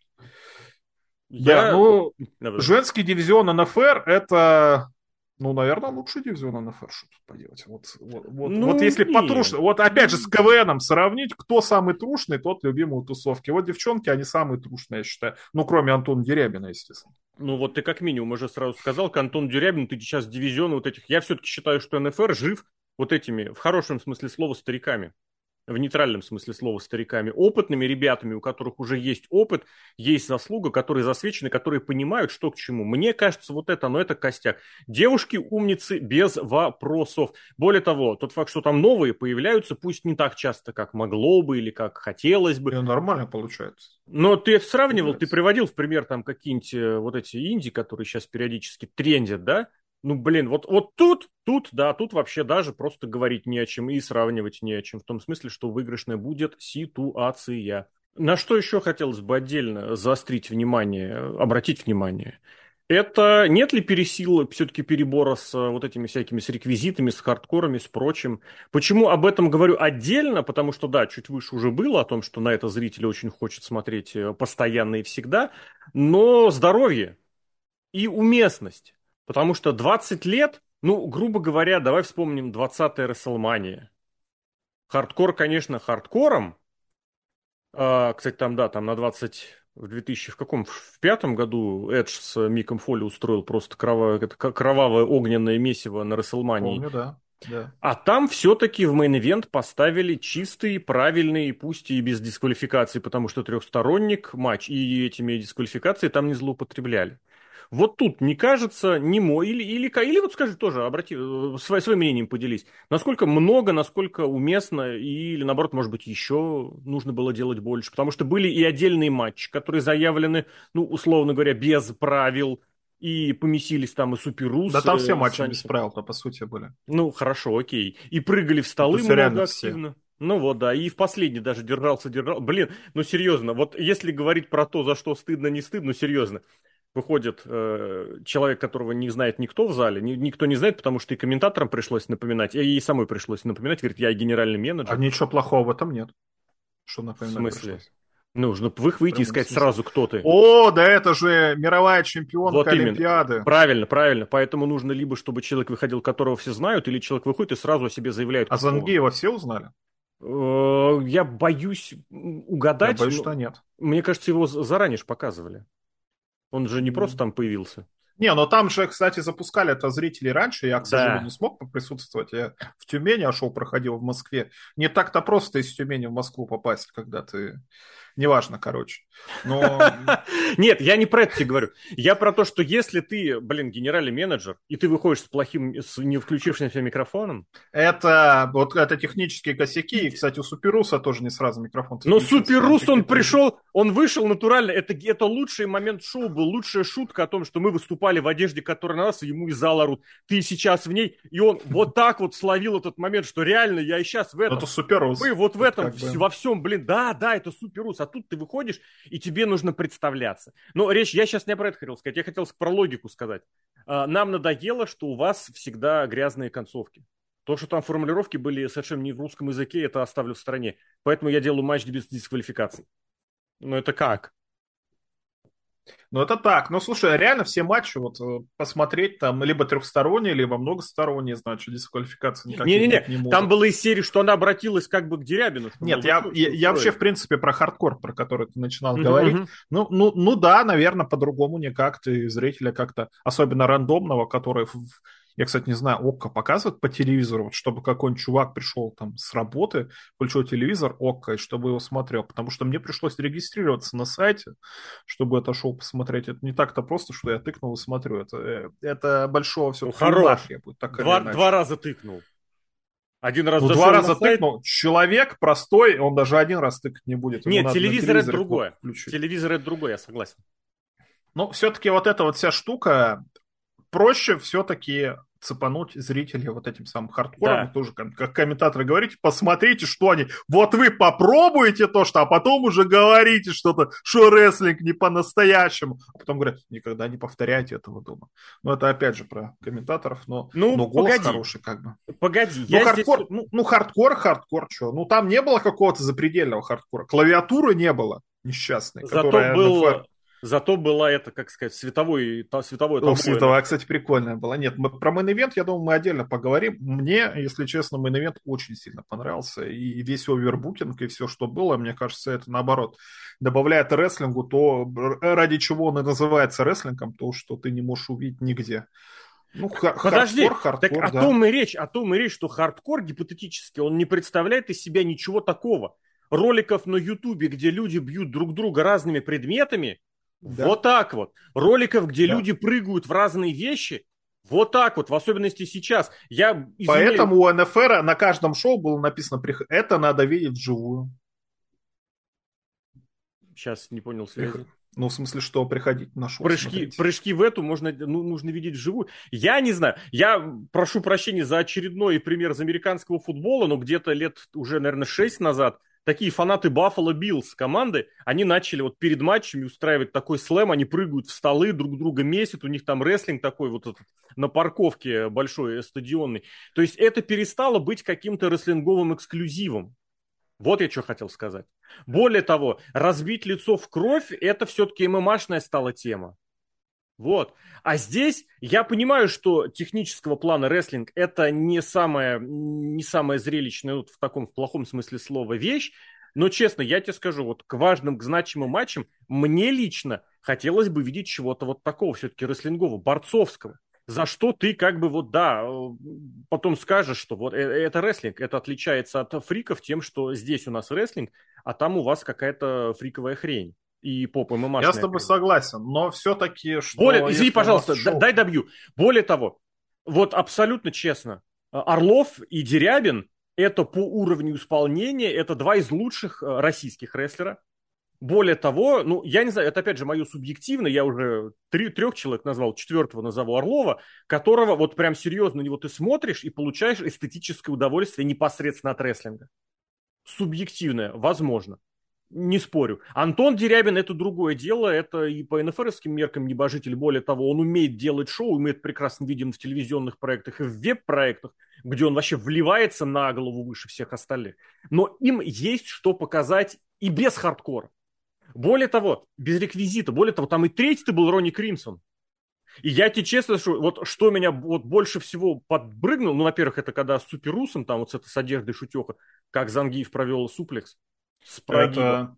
B: Я... Да, ну, женский дивизион НФР это ну, наверное, лучший дивизион НФР, что тут поделать. Вот, вот, вот, ну, вот если потрушно, вот опять же с КВНом сравнить, кто самый трушный, тот любимый у тусовки. Вот девчонки, они самые трушные, я считаю. Ну, кроме Антона Дерябина, естественно.
A: Ну, вот ты как минимум уже сразу сказал, к Антону Дерябину, ты сейчас дивизион вот этих. Я все-таки считаю, что НФР жив вот этими, в хорошем смысле слова, стариками в нейтральном смысле слова стариками, опытными ребятами, у которых уже есть опыт, есть заслуга, которые засвечены, которые понимают, что к чему. Мне кажется, вот это, но это костяк. Девушки умницы без вопросов. Более того, тот факт, что там новые появляются, пусть не так часто, как могло бы или как хотелось бы.
B: И нормально получается.
A: Но ты это сравнивал, ты приводил в пример там какие-нибудь э, вот эти инди, которые сейчас периодически трендят, да? Ну, блин, вот, вот тут, тут, да, тут вообще даже просто говорить не о чем и сравнивать не о чем. В том смысле, что выигрышная будет ситуация. На что еще хотелось бы отдельно заострить внимание, обратить внимание? Это нет ли пересилы, все-таки перебора с э, вот этими всякими с реквизитами, с хардкорами, с прочим? Почему об этом говорю отдельно? Потому что, да, чуть выше уже было о том, что на это зрители очень хочет смотреть э, постоянно и всегда, но здоровье и уместность. Потому что 20 лет, ну, грубо говоря, давай вспомним 20-е Расселмания. Хардкор, конечно, хардкором. А, кстати, там, да, там на 20 в 2000, в каком, в пятом году Эдж с Миком Фоли устроил просто кровавое, кровавое огненное месиво на Расселмании.
B: Помню, да. Да.
A: А там все-таки в мейн-ивент поставили чистый, правильный, пусть и без дисквалификации, потому что трехсторонний матч, и этими дисквалификации там не злоупотребляли. Вот тут не кажется, не мой, или, или, или вот скажи тоже, обрати, э, своим, своим мнением поделись, насколько много, насколько уместно, или наоборот, может быть, еще нужно было делать больше, потому что были и отдельные матчи, которые заявлены, ну, условно говоря, без правил, и поместились там и Суперус.
B: Да там все матчи Санчо. без правил-то, по сути, были.
A: Ну, хорошо, окей. И прыгали в столы
B: Это много активно.
A: Все. Ну вот, да, и в последний даже держался, держал. Блин, ну серьезно, вот если говорить про то, за что стыдно, не стыдно, ну серьезно выходит э, человек, которого не знает никто в зале, ни, никто не знает, потому что и комментаторам пришлось напоминать, и ей самой пришлось напоминать, говорит, я генеральный менеджер.
B: А ничего плохого в этом нет.
A: Что напоминать В смысле? Пришлось. Нужно в их выйти и сказать сразу, кто ты.
B: О, да это же мировая чемпионка вот Олимпиады.
A: Именно. Правильно, правильно. Поэтому нужно либо, чтобы человек выходил, которого все знают, или человек выходит и сразу о себе заявляет.
B: А Зангеева все узнали?
A: Э, я боюсь угадать.
B: Я боюсь, что нет.
A: Мне кажется, его заранее же показывали. Он же не просто там появился.
B: Не, но там же, кстати, запускали это зрители раньше. Я, к сожалению, да. не смог присутствовать. Я в Тюмени, а шоу проходил в Москве. Не так-то просто из Тюмени в Москву попасть, когда ты Неважно, короче. Но...
A: Нет, я не про это тебе говорю. Я про то, что если ты, блин, генеральный менеджер, и ты выходишь с плохим, с не включившимся микрофоном...
B: Это, вот это технические косяки. И, кстати, у Суперуса тоже не сразу микрофон.
A: Но Суперус, он пришел, он вышел натурально. Это, это лучший момент шоу был, лучшая шутка о том, что мы выступали в одежде, которая на нас, и ему из зала орут. Ты сейчас в ней. И он вот так вот словил этот момент, что реально я и сейчас в этом...
B: Это Суперус.
A: Мы вот в этом, во всем, блин, да, да, это Суперус. А тут ты выходишь, и тебе нужно представляться. Но речь, я сейчас не про это хотел сказать, я хотел про логику сказать. А, нам надоело, что у вас всегда грязные концовки. То, что там формулировки были совершенно не в русском языке, это оставлю в стороне. Поэтому я делаю матч без дисквалификации. Ну это как?
B: Ну, это так. Ну, слушай, реально все матчи вот э, посмотреть там либо трехсторонние, либо многосторонние, значит, дисквалификации никаких
A: Не-не-не, не, не там было из серии, что она обратилась как бы к Дерябину.
B: Нет, я, я, я вообще, в принципе, про хардкор, про который ты начинал uh-huh, говорить. Uh-huh. Ну, ну, ну да, наверное, по-другому никак. Ты зрителя как-то, особенно рандомного, который в, я, кстати, не знаю, ОККО показывает по телевизору, вот, чтобы какой-нибудь чувак пришел там с работы, включил телевизор ОККО, и чтобы его смотрел. Потому что мне пришлось регистрироваться на сайте, чтобы это шоу посмотреть. Это не так-то просто, что я тыкнул и смотрю. Это, э, это большого все. Ну,
A: хорош. Будет, так два, два раза тыкнул.
B: Один раз ну, два раза сайт... тыкнул. Человек простой, он даже один раз тыкать не будет.
A: Нет, телевизор это другое. Телевизор это другое, я согласен.
B: Ну, все-таки вот эта вот вся штука, проще все-таки цепануть зрителей вот этим самым хардкором, да. тоже, как комментаторы говорите, посмотрите, что они, вот вы попробуете то, что, а потом уже говорите что-то, что рестлинг не по-настоящему, а потом говорят, никогда не повторяйте этого дома. Ну, это опять же про комментаторов, но,
A: ну,
B: но
A: голос погоди.
B: хороший как бы.
A: Погоди,
B: ну, хардкор, здесь... ну, ну, хардкор, хардкор, что? Ну, там не было какого-то запредельного хардкора, клавиатуры не было несчастной,
A: Зато был... НФР Зато была это, как сказать, световой, та, световой
B: О, световая, кстати, прикольная была. Нет, мы, про мейн я думаю, мы отдельно поговорим. Мне, если честно, мейн очень сильно понравился. И весь овербукинг, и все, что было, мне кажется, это наоборот добавляет рестлингу то, ради чего он и называется рестлингом, то, что ты не можешь увидеть нигде.
A: Ну, хар- Подожди, хардкор, хардкор, так да. о том и речь, о том и речь, что хардкор гипотетически, он не представляет из себя ничего такого. Роликов на Ютубе, где люди бьют друг друга разными предметами, да. Вот так вот. Роликов, где да. люди прыгают в разные вещи, вот так вот, в особенности сейчас. Я
B: извиняюсь... Поэтому у НФР на каждом шоу было написано, это надо видеть вживую.
A: Сейчас не понял связи.
B: Ну, в смысле, что приходить на шоу
A: прыжки, прыжки в эту можно, ну, нужно видеть вживую. Я не знаю. Я прошу прощения за очередной пример из американского футбола, но где-то лет уже, наверное, шесть назад такие фанаты Buffalo Bills команды, они начали вот перед матчами устраивать такой слэм, они прыгают в столы, друг друга месят, у них там рестлинг такой вот этот на парковке большой стадионный. То есть это перестало быть каким-то рестлинговым эксклюзивом. Вот я что хотел сказать. Более того, разбить лицо в кровь, это все-таки ММАшная стала тема. Вот. А здесь я понимаю, что технического плана рестлинг это не самая, не самая зрелищная вот в таком в плохом смысле слова вещь. Но честно, я тебе скажу, вот к важным, к значимым матчам мне лично хотелось бы видеть чего-то вот такого все-таки рестлингового, борцовского. За что ты как бы вот, да, потом скажешь, что вот э, это рестлинг, это отличается от фриков тем, что здесь у нас рестлинг, а там у вас какая-то фриковая хрень и поп ММА.
B: Я с тобой согласен, но все-таки
A: что... Более, извини, пожалуйста, шоу... дай добью. Более того, вот абсолютно честно, Орлов и Дерябин это по уровню исполнения, это два из лучших э, российских рестлера. Более того, ну, я не знаю, это опять же мое субъективное, я уже три, трех человек назвал, четвертого назову Орлова, которого вот прям серьезно на него ты смотришь и получаешь эстетическое удовольствие непосредственно от рестлинга. Субъективное, возможно не спорю. Антон Дерябин это другое дело, это и по НФРским меркам небожитель. Более того, он умеет делать шоу, умеет прекрасно виден в телевизионных проектах и в веб-проектах, где он вообще вливается на голову выше всех остальных. Но им есть что показать и без хардкора. Более того, без реквизита. Более того, там и третий был Ронни Кримсон. И я тебе честно скажу, вот что меня вот больше всего подбрыгнул, ну, во-первых, это когда с Суперусом, там вот с этой с одеждой шутеха, как Зангиев провел суплекс. С Это...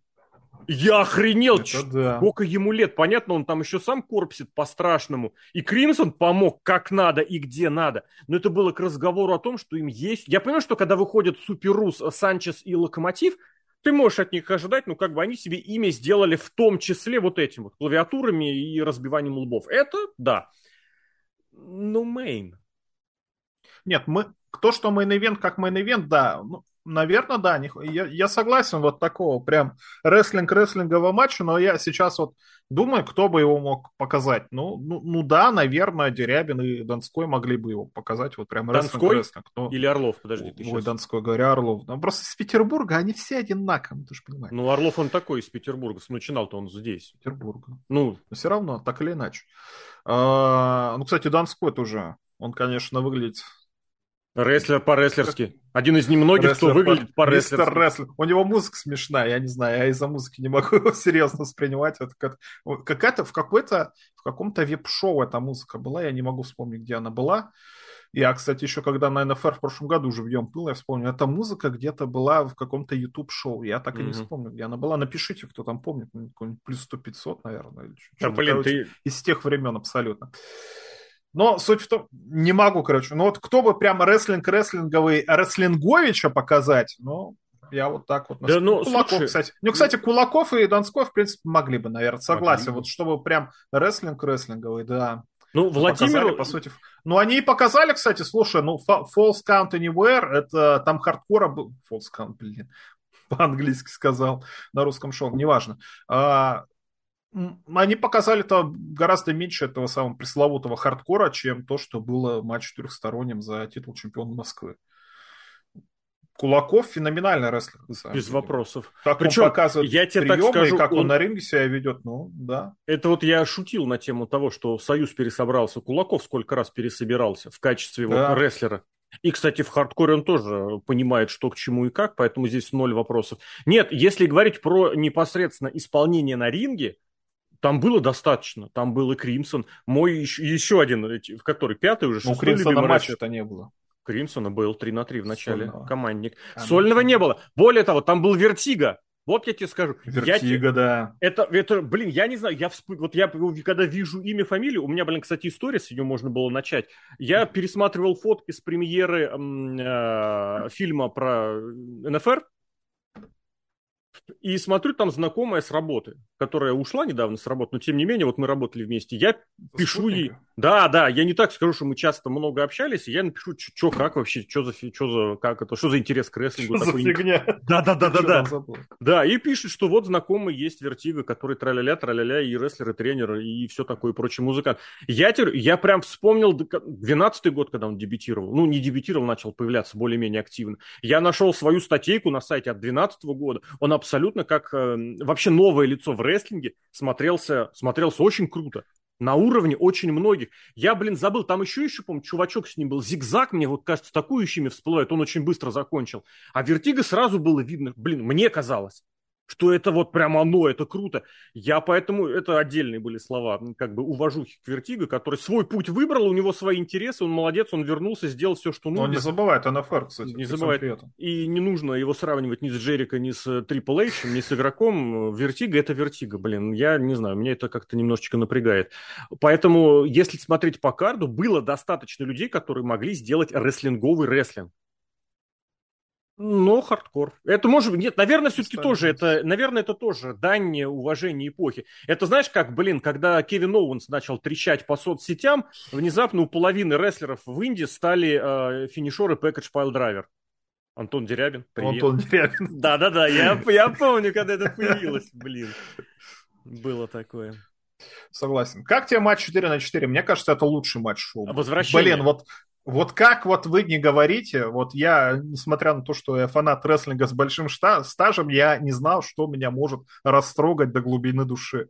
A: Я охренел, это да. сколько ему лет. Понятно, он там еще сам корпсит по-страшному. И Кримсон помог как надо и где надо. Но это было к разговору о том, что им есть... Я понимаю, что когда выходят Суперус, Санчес и Локомотив, ты можешь от них ожидать, ну, как бы они себе имя сделали в том числе вот этим вот клавиатурами и разбиванием лбов. Это да. Ну, мейн.
B: Нет, мы, то, что мейн-ивент как мейн-ивент, да, ну, Наверное, да. Не, я, я согласен, вот такого прям рестлинг рестлингового матча, но я сейчас вот думаю, кто бы его мог показать. Ну, ну, ну да, наверное, Дерябин и Донской могли бы его показать. Вот прям
A: рестлинг, рестлинг. Но... Или Орлов, подожди.
B: Ты Ой, сейчас... Донской, говорю, Орлов. Ну, просто из Петербурга они все одинаковые, ты же понимаешь.
A: Ну, Орлов он такой из Петербурга. Начинал-то он здесь.
B: Петербурга. Ну, но все равно, так или иначе. А, ну, кстати, Донской тоже. Он, конечно, выглядит
A: Рестлер по-рестлерски. Один из немногих, Рестлер кто выглядит по-рестлерски. Мистер
B: Рестлер. У него музыка смешная, я не знаю, я из-за музыки не могу его серьезно воспринимать. Это как... какая-то в какой-то в каком-то веб-шоу эта музыка была, я не могу вспомнить, где она была. Я, кстати, еще когда на НФР в прошлом году уже в нем был, я вспомню, эта музыка где-то была в каком-то YouTube-шоу. Я так и mm-hmm. не вспомню, где она была. Напишите, кто там помнит. Плюс 100-500, наверное. Или
A: да, блин, Короче, ты...
B: Из тех времен абсолютно. Но суть в том, не могу, короче. Ну вот кто бы прямо рестлинг рестлинговый рестлинговича показать, ну, я вот так вот...
A: Да, ну,
B: Кулаков, слушай... кстати. Ну, кстати, Кулаков и Донсков, в принципе, могли бы, наверное, согласен. Могли. Вот чтобы прям рестлинг рестлинговый, да.
A: Ну, Владимир...
B: по сути. Ну, они и показали, кстати, слушай, ну, False Count Anywhere, это там хардкора был... False Count, блин, по-английски сказал, на русском шоу, неважно. А, они показали то гораздо меньше этого самого пресловутого хардкора, чем то, что было матч четырехсторонним за титул чемпиона Москвы. Кулаков феноменальный рестлер.
A: Без деле. вопросов.
B: Как Причем, он показывает я тебе приемы, так скажу, как он... он на ринге себя ведет, ну, да.
A: Это вот я шутил на тему того, что Союз пересобрался. Кулаков сколько раз пересобирался в качестве да. вот рестлера. И, кстати, в хардкоре он тоже понимает, что к чему и как, поэтому здесь ноль вопросов. Нет, если говорить про непосредственно исполнение на ринге, там было достаточно. Там был и Кримсон. Мой еще, еще один, в который пятый уже,
B: Ну, Кримсона матча-то не было.
A: Кримсона был 3 на 3 в начале, Сольного. командник. А, Сольного не было. Более того, там был Вертига. Вот я тебе скажу.
B: Вертига,
A: я,
B: да.
A: Это, это, блин, я не знаю, я всп... вот я когда вижу имя, фамилию, у меня, блин, кстати, история, с нее можно было начать. Я пересматривал фотки с премьеры э, фильма про НФР, и смотрю, там знакомая с работы, которая ушла недавно с работы, но тем не менее, вот мы работали вместе. Я пишу ей... Да, да, я не так скажу, что мы часто много общались, я напишу, что как вообще, что за, что за, как это, что за интерес к рестлингу.
B: Что такой... за фигня?
A: Да, да, да, да, да. Да, и пишет, что вот знакомый есть Вертига, который траля-ля, траля-ля, и рестлер, и тренер, и все такое, прочее музыкант. Я, теперь, я прям вспомнил 12-й год, когда он дебютировал. Ну, не дебютировал, начал появляться более-менее активно. Я нашел свою статейку на сайте от 12 -го года. Он абсолютно как э, вообще новое лицо в рестлинге смотрелся, смотрелся очень круто на уровне очень многих. Я, блин, забыл, там еще еще, помню, чувачок с ним был, Зигзаг, мне вот кажется, такую такое ещё мне всплывает, он очень быстро закончил. А Вертига сразу было видно, блин, мне казалось, что это вот прямо оно, это круто. Я поэтому, это отдельные были слова, как бы уважухи к Вертиго, который свой путь выбрал, у него свои интересы, он молодец, он вернулся, сделал все, что нужно.
B: Но не забывает НФР, кстати.
A: Не забывает. И не нужно его сравнивать ни с Джерика, ни с Трипл Эйч, ни с игроком. Вертиго это Вертиго, блин. Я не знаю, меня это как-то немножечко напрягает. Поэтому, если смотреть по карду, было достаточно людей, которые могли сделать рестлинговый рестлинг. Но хардкор. Это может быть... Нет, наверное, все-таки тоже это... Наверное, это тоже дань уважения эпохи. Это знаешь, как, блин, когда Кевин Оуэнс начал трещать по соцсетям, внезапно у половины рестлеров в Индии стали э, финишеры Package Pile Driver. Антон Дерябин,
B: привет. Антон Дерябин.
A: Да-да-да, я, я помню, когда это появилось, блин. Было такое.
B: Согласен. Как тебе матч 4 на 4? Мне кажется, это лучший матч шоу.
A: Возвращение.
B: Блин, вот вот как вот вы не говорите, вот я, несмотря на то, что я фанат рестлинга с большим стажем, я не знал, что меня может растрогать до глубины души.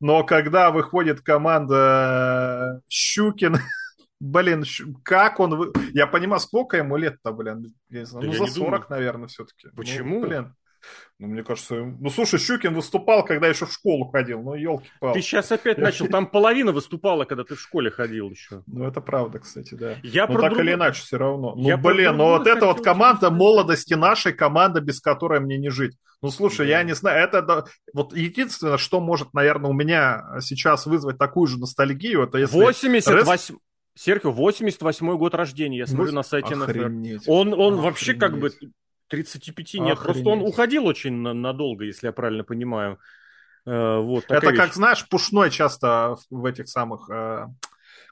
B: Но когда выходит команда Щукин, блин, как он... Я понимаю, сколько ему лет-то, блин? Я знаю, да ну, за 40, думаю. наверное, все-таки.
A: Ну, Почему?
B: Ну, блин. Ну, мне кажется, ну, слушай, Щукин выступал, когда еще в школу ходил, ну, елки палки
A: Ты сейчас опять начал, там половина выступала, когда ты в школе ходил еще.
B: Ну, это правда, кстати, да.
A: Я
B: ну, так друг... или иначе, все равно. Ну, Я блин, ну, вот это вот команда молодости нашей, команда, без которой мне не жить. Ну, слушай, да. я не знаю, это вот единственное, что может, наверное, у меня сейчас вызвать такую же ностальгию, это если...
A: 88... Серхио, 88 год рождения, я смотрю 8... на сайте
B: НФР.
A: Он, он вообще как бы 35 нет, Охренеть. просто он уходил очень надолго, если я правильно понимаю.
B: Э, вот, Это вещь. как, знаешь, Пушной часто в этих самых э,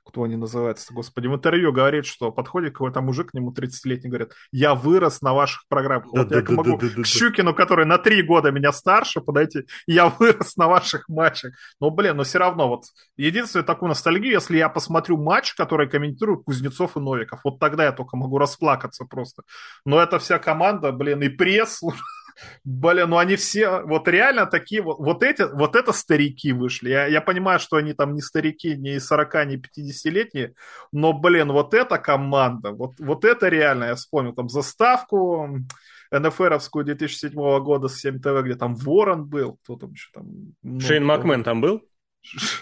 B: кто они называются, господи, в интервью говорит, что подходит какой-то мужик к нему 30-летний, говорит, я вырос на ваших программах. Да, вот да, я да, могу да, да, к Щукину, который на 3 года меня старше, подойти, я вырос на ваших матчах. Но, блин, но все равно, вот, единственное такую ностальгию, если я посмотрю матч, который комментируют Кузнецов и Новиков, вот тогда я только могу расплакаться просто. Но это вся команда, блин, и пресс, Блин, ну они все, вот реально такие, вот, вот эти, вот это старики вышли. Я, я понимаю, что они там не старики, не 40, не 50-летние, но, блин, вот эта команда, вот, вот это реально, я вспомнил, там заставку НФРовскую 2007 года с 7 ТВ, где там Ворон был, кто там еще там...
A: Ну, Шейн Макмен там был?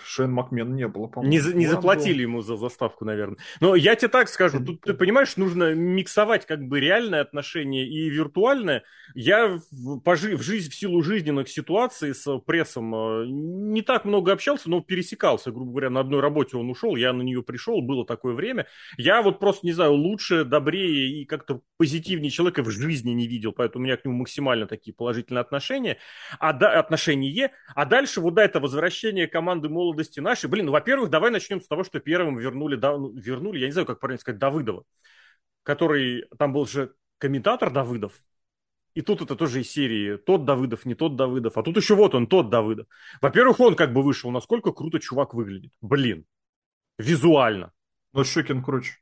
B: Шейн Макмен не было,
A: по-моему. Не, не заплатили ему за заставку, наверное. Но я тебе так скажу, тут, ты понимаешь, нужно миксовать как бы реальное отношение и виртуальное. Я в, по, в, жизнь, в силу жизненных ситуаций с прессом э, не так много общался, но пересекался, грубо говоря, на одной работе он ушел, я на нее пришел, было такое время. Я вот просто, не знаю, лучше, добрее и как-то позитивнее человека в жизни не видел, поэтому у меня к нему максимально такие положительные отношения, а, да, отношения. А дальше вот да, это возвращение команды команды молодости нашей. Блин, ну, во-первых, давай начнем с того, что первым вернули, да, ну, вернули, я не знаю, как правильно сказать, Давыдова, который, там был же комментатор Давыдов, и тут это тоже из серии тот Давыдов, не тот Давыдов, а тут еще вот он, тот Давыдов. Во-первых, он как бы вышел, насколько круто чувак выглядит. Блин, визуально.
B: Но Щукин круче.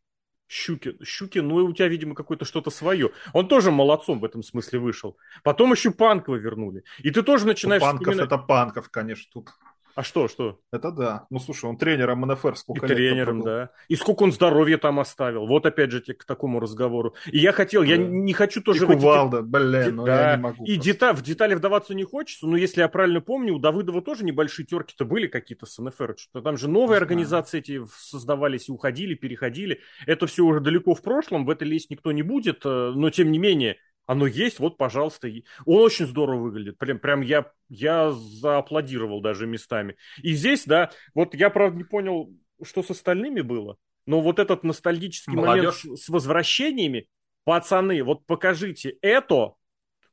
A: Щукин, Щукин, ну у тебя, видимо, какое-то что-то свое. Он тоже молодцом в этом смысле вышел. Потом еще Панкова вернули. И ты тоже начинаешь... Ну,
B: Панков вспоминать... это Панков, конечно, тут.
A: А что, что?
B: Это да. Ну, слушай, он тренером НФР сколько
A: и лет тренером, да. И сколько он здоровья там оставил. Вот опять же к такому разговору. И я хотел, да. я не хочу тоже...
B: И Кувалда, эти... блин, ну да. я не могу.
A: И деталь, в детали вдаваться не хочется, но если я правильно помню, у Давыдова тоже небольшие терки-то были какие-то с НФР. Что там же новые не организации эти создавались и уходили, переходили. Это все уже далеко в прошлом, в это лезть никто не будет, э, но тем не менее оно есть, вот, пожалуйста. Он очень здорово выглядит. Прям, прям я, я зааплодировал даже местами. И здесь, да, вот я, правда, не понял, что с остальными было. Но вот этот ностальгический Молодежь. момент с, с возвращениями, пацаны, вот покажите это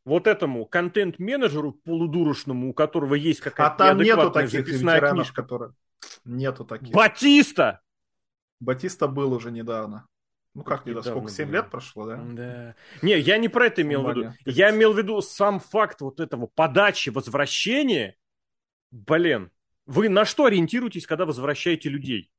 A: вот этому контент-менеджеру полудурочному, у которого есть какая-то
B: А там нету таких ветеранов, книжка. которые... Нету таких.
A: Батиста!
B: Батиста был уже недавно. Ну как не сколько, 7 было. лет прошло, да?
A: Да. Не, я не про это имел в виду. Я имел в виду сам факт вот этого подачи, возвращения. Блин, вы на что ориентируетесь, когда возвращаете людей?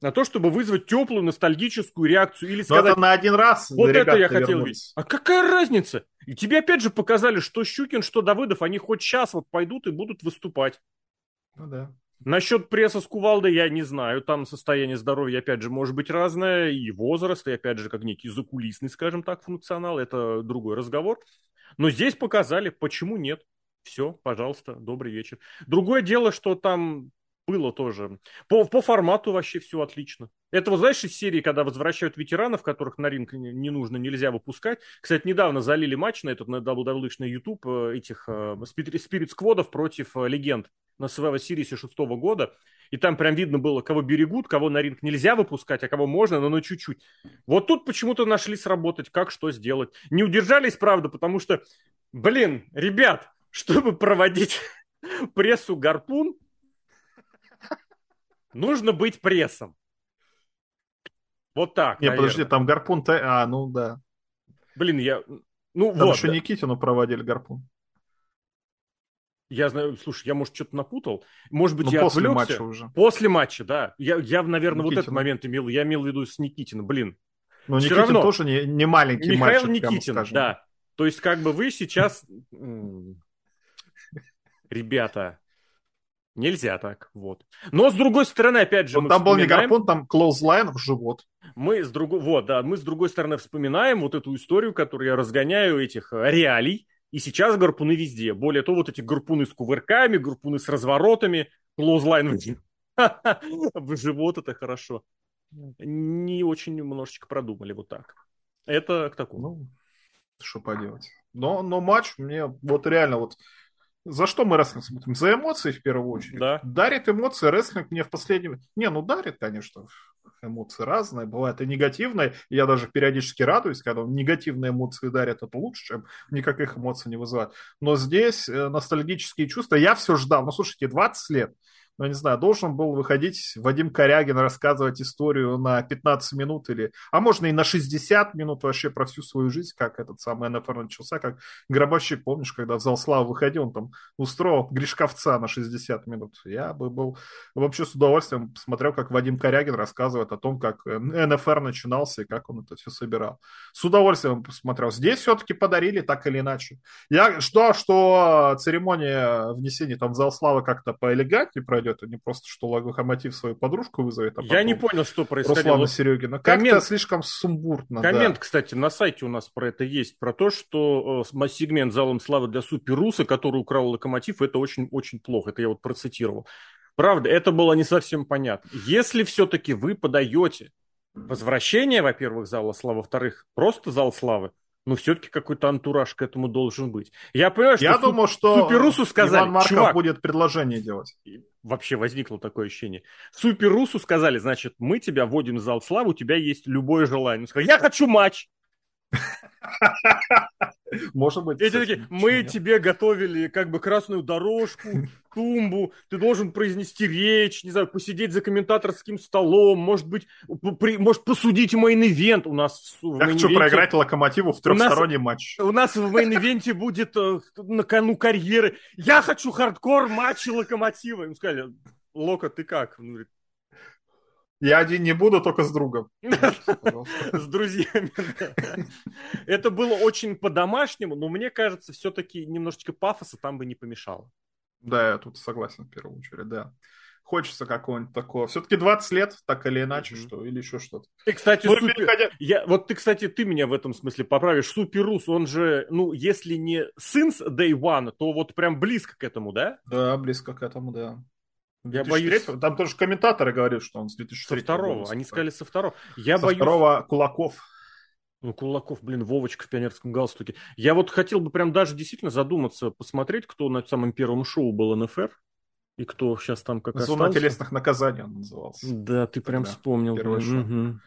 A: На то, чтобы вызвать теплую ностальгическую реакцию или сказать... Но
B: это на один раз.
A: Вот это я хотел видеть. А какая разница? И тебе опять же показали, что Щукин, что Давыдов, они хоть сейчас вот пойдут и будут выступать.
B: Ну да.
A: Насчет пресса с кувалдой я не знаю. Там состояние здоровья, опять же, может быть разное. И возраст, и опять же, как некий закулисный, скажем так, функционал. Это другой разговор. Но здесь показали, почему нет. Все, пожалуйста, добрый вечер. Другое дело, что там было тоже. По, по формату вообще все отлично. Это вот, знаешь, из серии, когда возвращают ветеранов, которых на ринг не нужно, нельзя выпускать. Кстати, недавно залили матч на этот, на WWE, на YouTube, э, этих э, Spirit Скводов против э, легенд на Survivor Series шестого года. И там прям видно было, кого берегут, кого на ринг нельзя выпускать, а кого можно, но ну чуть-чуть. Вот тут почему-то нашли сработать, как что сделать. Не удержались, правда, потому что, блин, ребят, чтобы проводить прессу гарпун, нужно быть прессом. Вот так.
B: Не, наверное. подожди, там гарпун... А, ну да.
A: Блин, я... Ну
B: там
A: вот.
B: еще да. Никитину проводили гарпун.
A: Я знаю, слушай, я, может, что-то напутал. Может быть,
B: ну,
A: я
B: после
A: отвлекся.
B: матча уже.
A: После матча, да. Я, я наверное, Никитин. вот этот момент имел. Я имел в виду с Никитиным. Блин.
B: Но Все Никитин равно. тоже не, не маленький
A: Михаил
B: мальчик,
A: Никитин, да. То есть, как бы вы сейчас... Ребята, Нельзя так, вот. Но с другой стороны, опять же,
B: вот там вспоминаем... был не гарпун, там клоузлайн в живот.
A: Мы с другой, вот, да, мы с другой стороны вспоминаем вот эту историю, которую я разгоняю этих э, реалий, и сейчас гарпуны везде. Более того, вот эти гарпуны с кувырками, гарпуны с разворотами, клоузлайн в живот, это хорошо. Не очень немножечко продумали вот так. Это к такому.
B: Ну, что поделать. Но, но матч мне вот реально вот за что мы рестлинг смотрим? За эмоции в первую очередь.
A: Да.
B: Дарит эмоции рестлинг мне в последнем... Не, ну дарит, конечно, эмоции разные, бывают и негативные. Я даже периодически радуюсь, когда негативные эмоции дарят, это лучше, чем никаких эмоций не вызывает. Но здесь э, ностальгические чувства, я все ждал. Ну, слушайте, 20 лет. Ну, не знаю, должен был выходить Вадим Корягин рассказывать историю на 15 минут или, а можно и на 60 минут вообще про всю свою жизнь, как этот самый НФР начался, как Гробовщик, помнишь, когда в зал славы выходил, он там устроил Гришковца на 60 минут. Я бы был вообще с удовольствием смотрел, как Вадим Корягин рассказывает о том, как НФР начинался и как он это все собирал. С удовольствием посмотрел. Здесь все-таки подарили так или иначе. Я ждал, что церемония внесения там в зал славы как-то поэлегантнее пройдет, а не просто, что Локомотив свою подружку вызовет. А
A: Я не понял, что происходило.
B: Руслана Серегина. Коммент... Как-то слишком сумбурно.
A: Коммент, да. кстати, на сайте у нас про это есть, про то, что э, сегмент залом славы для Суперуса, который украл Локомотив, это очень-очень плохо. Это я вот процитировал. Правда, это было не совсем понятно. Если все-таки вы подаете возвращение, во-первых, зала славы, во-вторых, просто зал славы, но все-таки какой-то антураж к этому должен быть. Я понимаю, что
B: Я думал, что
A: Суперусу сказали, Иван
B: Марков
A: чувак,
B: будет предложение делать.
A: Вообще возникло такое ощущение. Суперусу сказали, значит, мы тебя вводим в зал славы, у тебя есть любое желание. Он сказал, я хочу матч.
B: Может быть.
A: Эти такие, мы тебе готовили как бы красную дорожку, тумбу, ты должен произнести речь, не знаю, посидеть за комментаторским столом, может быть, при, может посудить мейн-ивент у нас.
B: В Я хочу проиграть Локомотиву в трехсторонний матч.
A: У нас в мейн-ивенте будет э, на кону карьеры. Я хочу хардкор матча Локомотива. Им сказали, Лока, ты как? Он говорит,
B: я один не буду, только с другом.
A: С друзьями. Это было очень по-домашнему, но мне кажется, все-таки немножечко пафоса там бы не помешало.
B: Да, я тут согласен в первую очередь, да. Хочется какого-нибудь такого. Все-таки 20 лет, так или иначе, mm-hmm. что, или еще что-то.
A: Ты, кстати, ну, супер... переходя... я, вот ты, кстати, ты меня в этом смысле поправишь. Суперус, он же, ну, если не since day one, то вот прям близко к этому, да?
B: Да, близко к этому, да. Я боюсь... Там тоже комментаторы говорят, что он с 2003
A: Со второго, они сказали со второго. Я
B: со
A: боюсь...
B: второго Кулаков.
A: Ну, Кулаков, блин, Вовочка в пионерском галстуке. Я вот хотел бы прям даже действительно задуматься, посмотреть, кто на самом первом шоу был НФР, и кто сейчас там как
B: Зона остался. телесных наказаний он назывался.
A: Да, ты прям Тогда, вспомнил. Угу.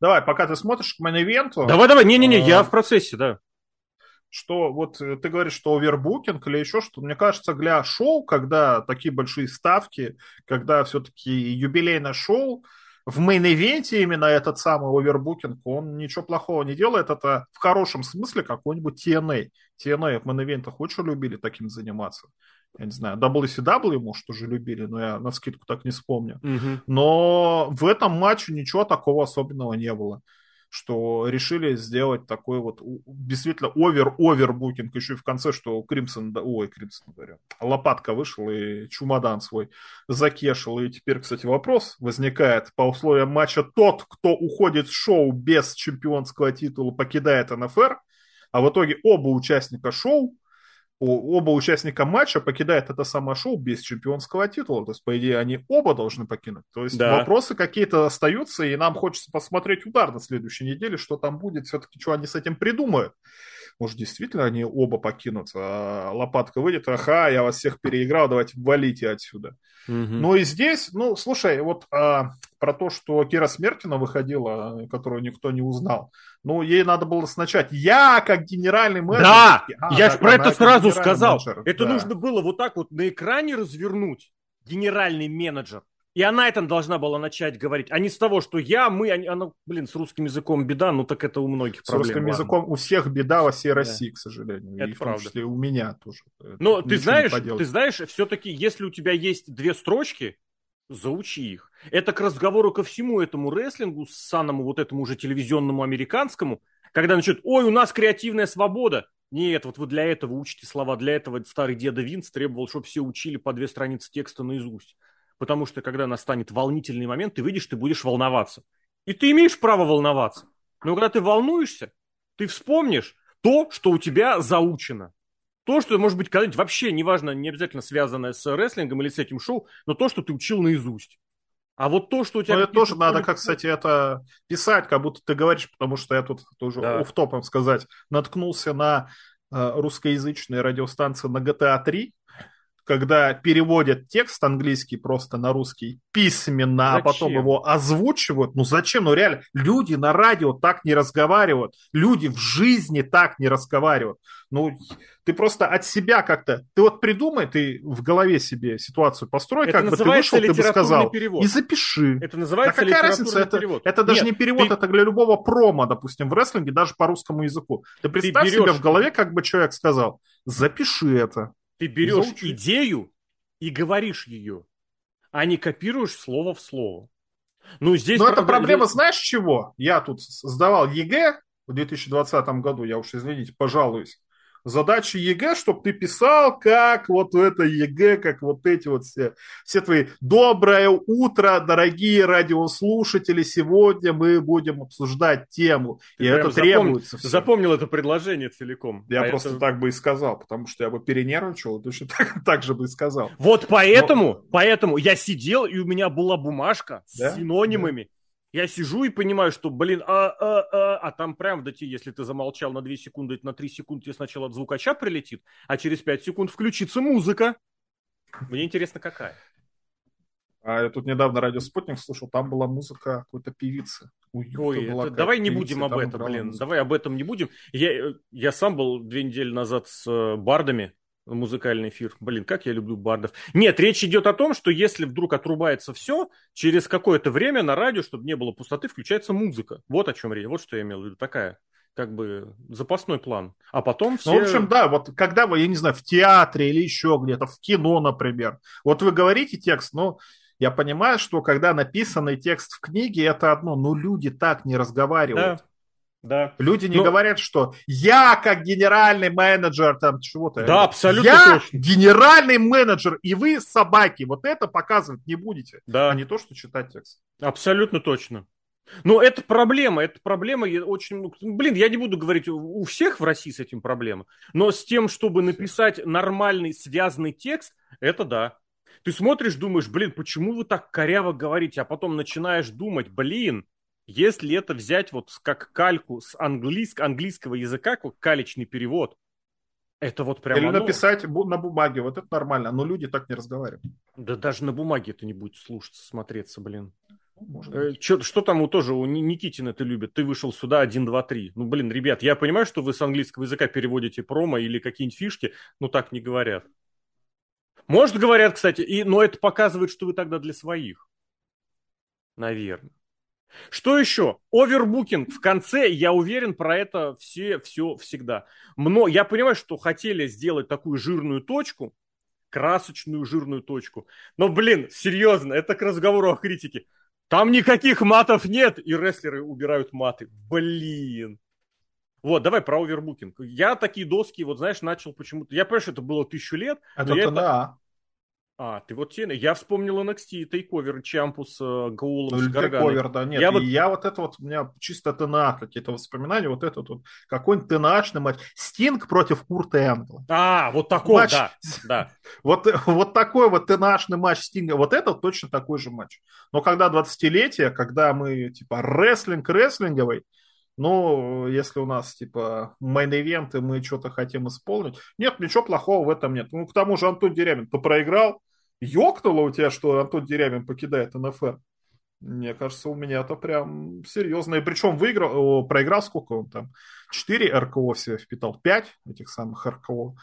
B: Давай, пока ты смотришь к main event у...
A: Давай, давай, не-не-не, а... я в процессе, да
B: что вот э, ты говоришь, что overbooking или еще что-то. Мне кажется, для шоу, когда такие большие ставки, когда все-таки юбилейное шоу, в main event е именно этот самый overbooking, он ничего плохого не делает. Это в хорошем смысле какой-нибудь TNA. TNA в main event ах очень любили таким заниматься. Я не знаю, WCW, может, уже любили, но я на скидку так не вспомню.
A: Угу.
B: Но в этом матче ничего такого особенного не было что решили сделать такой вот действительно over-overbooking еще и в конце, что Кримсон, ой, Кримсон, говорю, Лопатка вышел и чемодан свой закешил. И теперь, кстати, вопрос возникает по условиям матча. Тот, кто уходит с шоу без чемпионского титула, покидает НФР, а в итоге оба участника шоу оба участника матча покидают это самое шоу без чемпионского титула. То есть, по идее, они оба должны покинуть. То есть, да. вопросы какие-то остаются, и нам хочется посмотреть удар на следующей неделе, что там будет, все-таки, что они с этим придумают. Может, действительно они оба покинут, а лопатка выйдет, ага, я вас всех переиграл, давайте валите отсюда.
A: Угу.
B: Ну и здесь, ну, слушай, вот а, про то, что Кира Смертина выходила, которую никто не узнал, ну, ей надо было сначала, я как генеральный менеджер...
A: Да, а, я же про это сразу сказал. Менеджер, это да. нужно было вот так вот на экране развернуть, генеральный менеджер. И она это должна была начать говорить, а не с того, что я, мы, они, она, блин, с русским языком беда, ну так это у многих
B: с проблем. С русским ладно. языком у всех беда во всей России, да. к сожалению.
A: Это и правда.
B: в том числе у меня тоже.
A: Но ты знаешь, ты знаешь, все-таки, если у тебя есть две строчки, заучи их. Это к разговору ко всему этому рестлингу, санному вот этому уже телевизионному американскому, когда начнут, ой, у нас креативная свобода. Нет, вот вы для этого учите слова, для этого старый деда Винс требовал, чтобы все учили по две страницы текста наизусть потому что когда настанет волнительный момент, ты выйдешь, ты будешь волноваться. И ты имеешь право волноваться. Но когда ты волнуешься, ты вспомнишь то, что у тебя заучено. То, что, может быть, когда-нибудь вообще, неважно, не обязательно связанное с рестлингом или с этим шоу, но то, что ты учил наизусть. А вот то, что у тебя...
B: Ну, это тоже надо, как, кстати, это писать, как будто ты говоришь, потому что я тут тоже да. оф-топом сказать, наткнулся на э, русскоязычные радиостанции на GTA 3, когда переводят текст английский просто на русский письменно, зачем? а потом его озвучивают. Ну зачем? Ну реально, люди на радио так не разговаривают. Люди в жизни так не разговаривают. Ну, ты просто от себя как-то... Ты вот придумай, ты в голове себе ситуацию построй, это как бы ты вышел, ты бы сказал, перевод. и запиши.
A: Это называется да какая разница?
B: Это, перевод. это даже Нет, не перевод, ты... это для любого промо, допустим, в рестлинге, даже по русскому языку. Ты представь ты берешь... себе в голове, как бы человек сказал, запиши это.
A: Ты берешь Заучи. идею и говоришь ее, а не копируешь слово в слово.
B: Ну, здесь... Но это проблема, знаешь чего? Я тут сдавал ЕГЭ в 2020 году, я уж, извините, пожалуюсь задача ЕГЭ, чтобы ты писал, как вот это ЕГЭ, как вот эти вот все, все твои «Доброе утро, дорогие радиослушатели, сегодня мы будем обсуждать тему». Ты и это требуется.
A: Все. Запомнил это предложение целиком.
B: Я поэтому... просто так бы и сказал, потому что я бы перенервничал, точно так, так же бы и сказал.
A: Вот поэтому, Но... поэтому я сидел, и у меня была бумажка да? с синонимами. Да я сижу и понимаю, что, блин, а, а, а, а там прям тебе, если ты замолчал на 2 секунды, на 3 секунды тебе сначала от звукача прилетит, а через 5 секунд включится музыка. Мне интересно, какая.
B: А я тут недавно радио Спутник слушал, там была музыка какой-то певицы.
A: Ой, это, давай не будем об этом, блин, музыку. давай об этом не будем. Я, я сам был две недели назад с э, бардами музыкальный эфир. Блин, как я люблю бардов. Нет, речь идет о том, что если вдруг отрубается все, через какое-то время на радио, чтобы не было пустоты, включается музыка. Вот о чем речь. Вот что я имел в виду. Такая как бы запасной план. А потом все...
B: Ну, в общем, да, вот когда вы, я не знаю, в театре или еще где-то, в кино, например, вот вы говорите текст, но я понимаю, что когда написанный текст в книге, это одно, но люди так не разговаривают. Да. Да. Люди не Но... говорят, что я как генеральный менеджер там чего-то.
A: Да, абсолютно
B: я точно. генеральный менеджер, и вы собаки. Вот это показывать не будете.
A: Да.
B: А не то, что читать текст.
A: Абсолютно точно. Но это проблема, это проблема очень... Ну, блин, я не буду говорить, у всех в России с этим проблема, но с тем, чтобы написать нормальный связанный текст, это да. Ты смотришь, думаешь, блин, почему вы так коряво говорите, а потом начинаешь думать, блин, если это взять вот как кальку с английск, английского языка, как калечный перевод, это вот прямо...
B: Или оно... написать на бумаге, вот это нормально, но люди так не разговаривают.
A: Да даже на бумаге это не будет слушаться, смотреться, блин. Ну, может э, Что, там у тоже у Никитина это любит? Ты вышел сюда 1, 2, 3. Ну, блин, ребят, я понимаю, что вы с английского языка переводите промо или какие-нибудь фишки, но так не говорят. Может, говорят, кстати, и, но это показывает, что вы тогда для своих. Наверное. Что еще? Овербукинг. В конце, я уверен, про это все, все всегда. Но я понимаю, что хотели сделать такую жирную точку, красочную жирную точку. Но, блин, серьезно, это к разговору о критике. Там никаких матов нет, и рестлеры убирают маты. Блин. Вот, давай про овербукинг. Я такие доски, вот знаешь, начал почему-то... Я понимаю, что это было тысячу лет.
B: Это я
A: это... А, ты вот те... Я вспомнил NXT, тейковер, Чампус, э, Гаулом
B: ну, с Тейковер, да, нет. Я, вот... я вот это вот, у меня чисто ТНА какие-то воспоминания, вот этот вот, какой-нибудь ТНАшный матч. Стинг против Курта Энгла.
A: А, вот такой, матч... да, да.
B: вот, вот такой вот TNA шный матч Стинга, вот это точно такой же матч. Но когда 20-летие, когда мы, типа, рестлинг рестлинговый, ну, если у нас, типа, main event ы, мы что-то хотим исполнить. Нет, ничего плохого в этом нет. Ну, к тому же Антон Дерябин то проиграл, ёкнуло у тебя, что Антон Дерябин покидает НФР? Мне кажется, у меня это прям серьезно. И причем выиграл, проиграл сколько он там? Четыре RKO себе впитал, пять этих самых РКО.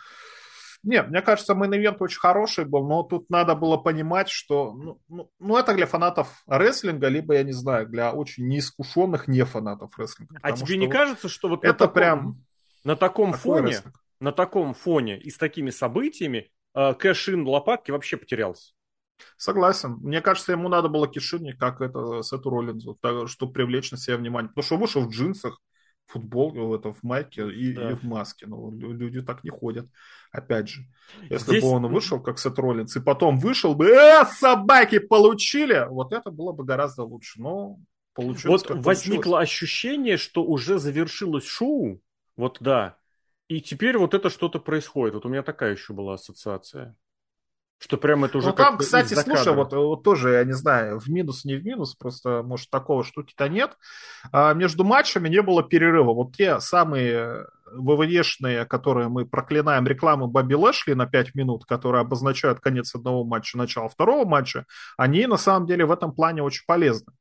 B: Нет, мне кажется, main event очень хороший был, но тут надо было понимать, что ну, ну, ну, это для фанатов рестлинга, либо, я не знаю, для очень неискушенных не фанатов рестлинга.
A: А тебе не кажется, что вот
B: это на таком, прям
A: на таком фоне, рестлинг. на таком фоне и с такими событиями cash-in лопатки вообще потерялся.
B: Согласен. Мне кажется, ему надо было cash-in и, как это Сету Роллинзу, чтобы привлечь на себя внимание. Потому что вышел в джинсах, в футболке, в, это, в майке и, да. и в маске. Но люди так не ходят. Опять же, если Здесь... бы он вышел, как Сет Роллинс, и потом вышел бы, э, собаки получили, вот это было бы гораздо лучше. Но получилось.
A: Вот возникло получилось. ощущение, что уже завершилось шоу. Вот да. И теперь вот это что-то происходит. Вот у меня такая еще была ассоциация. Что прям это уже
B: Ну там, кстати, слушай, вот, вот тоже, я не знаю, в минус, не в минус, просто, может, такого штуки-то нет. А между матчами не было перерыва. Вот те самые ВВЕшные, которые мы проклинаем, рекламы Бобби Лэшли на 5 минут, которые обозначают конец одного матча, начало второго матча, они на самом деле в этом плане очень полезны.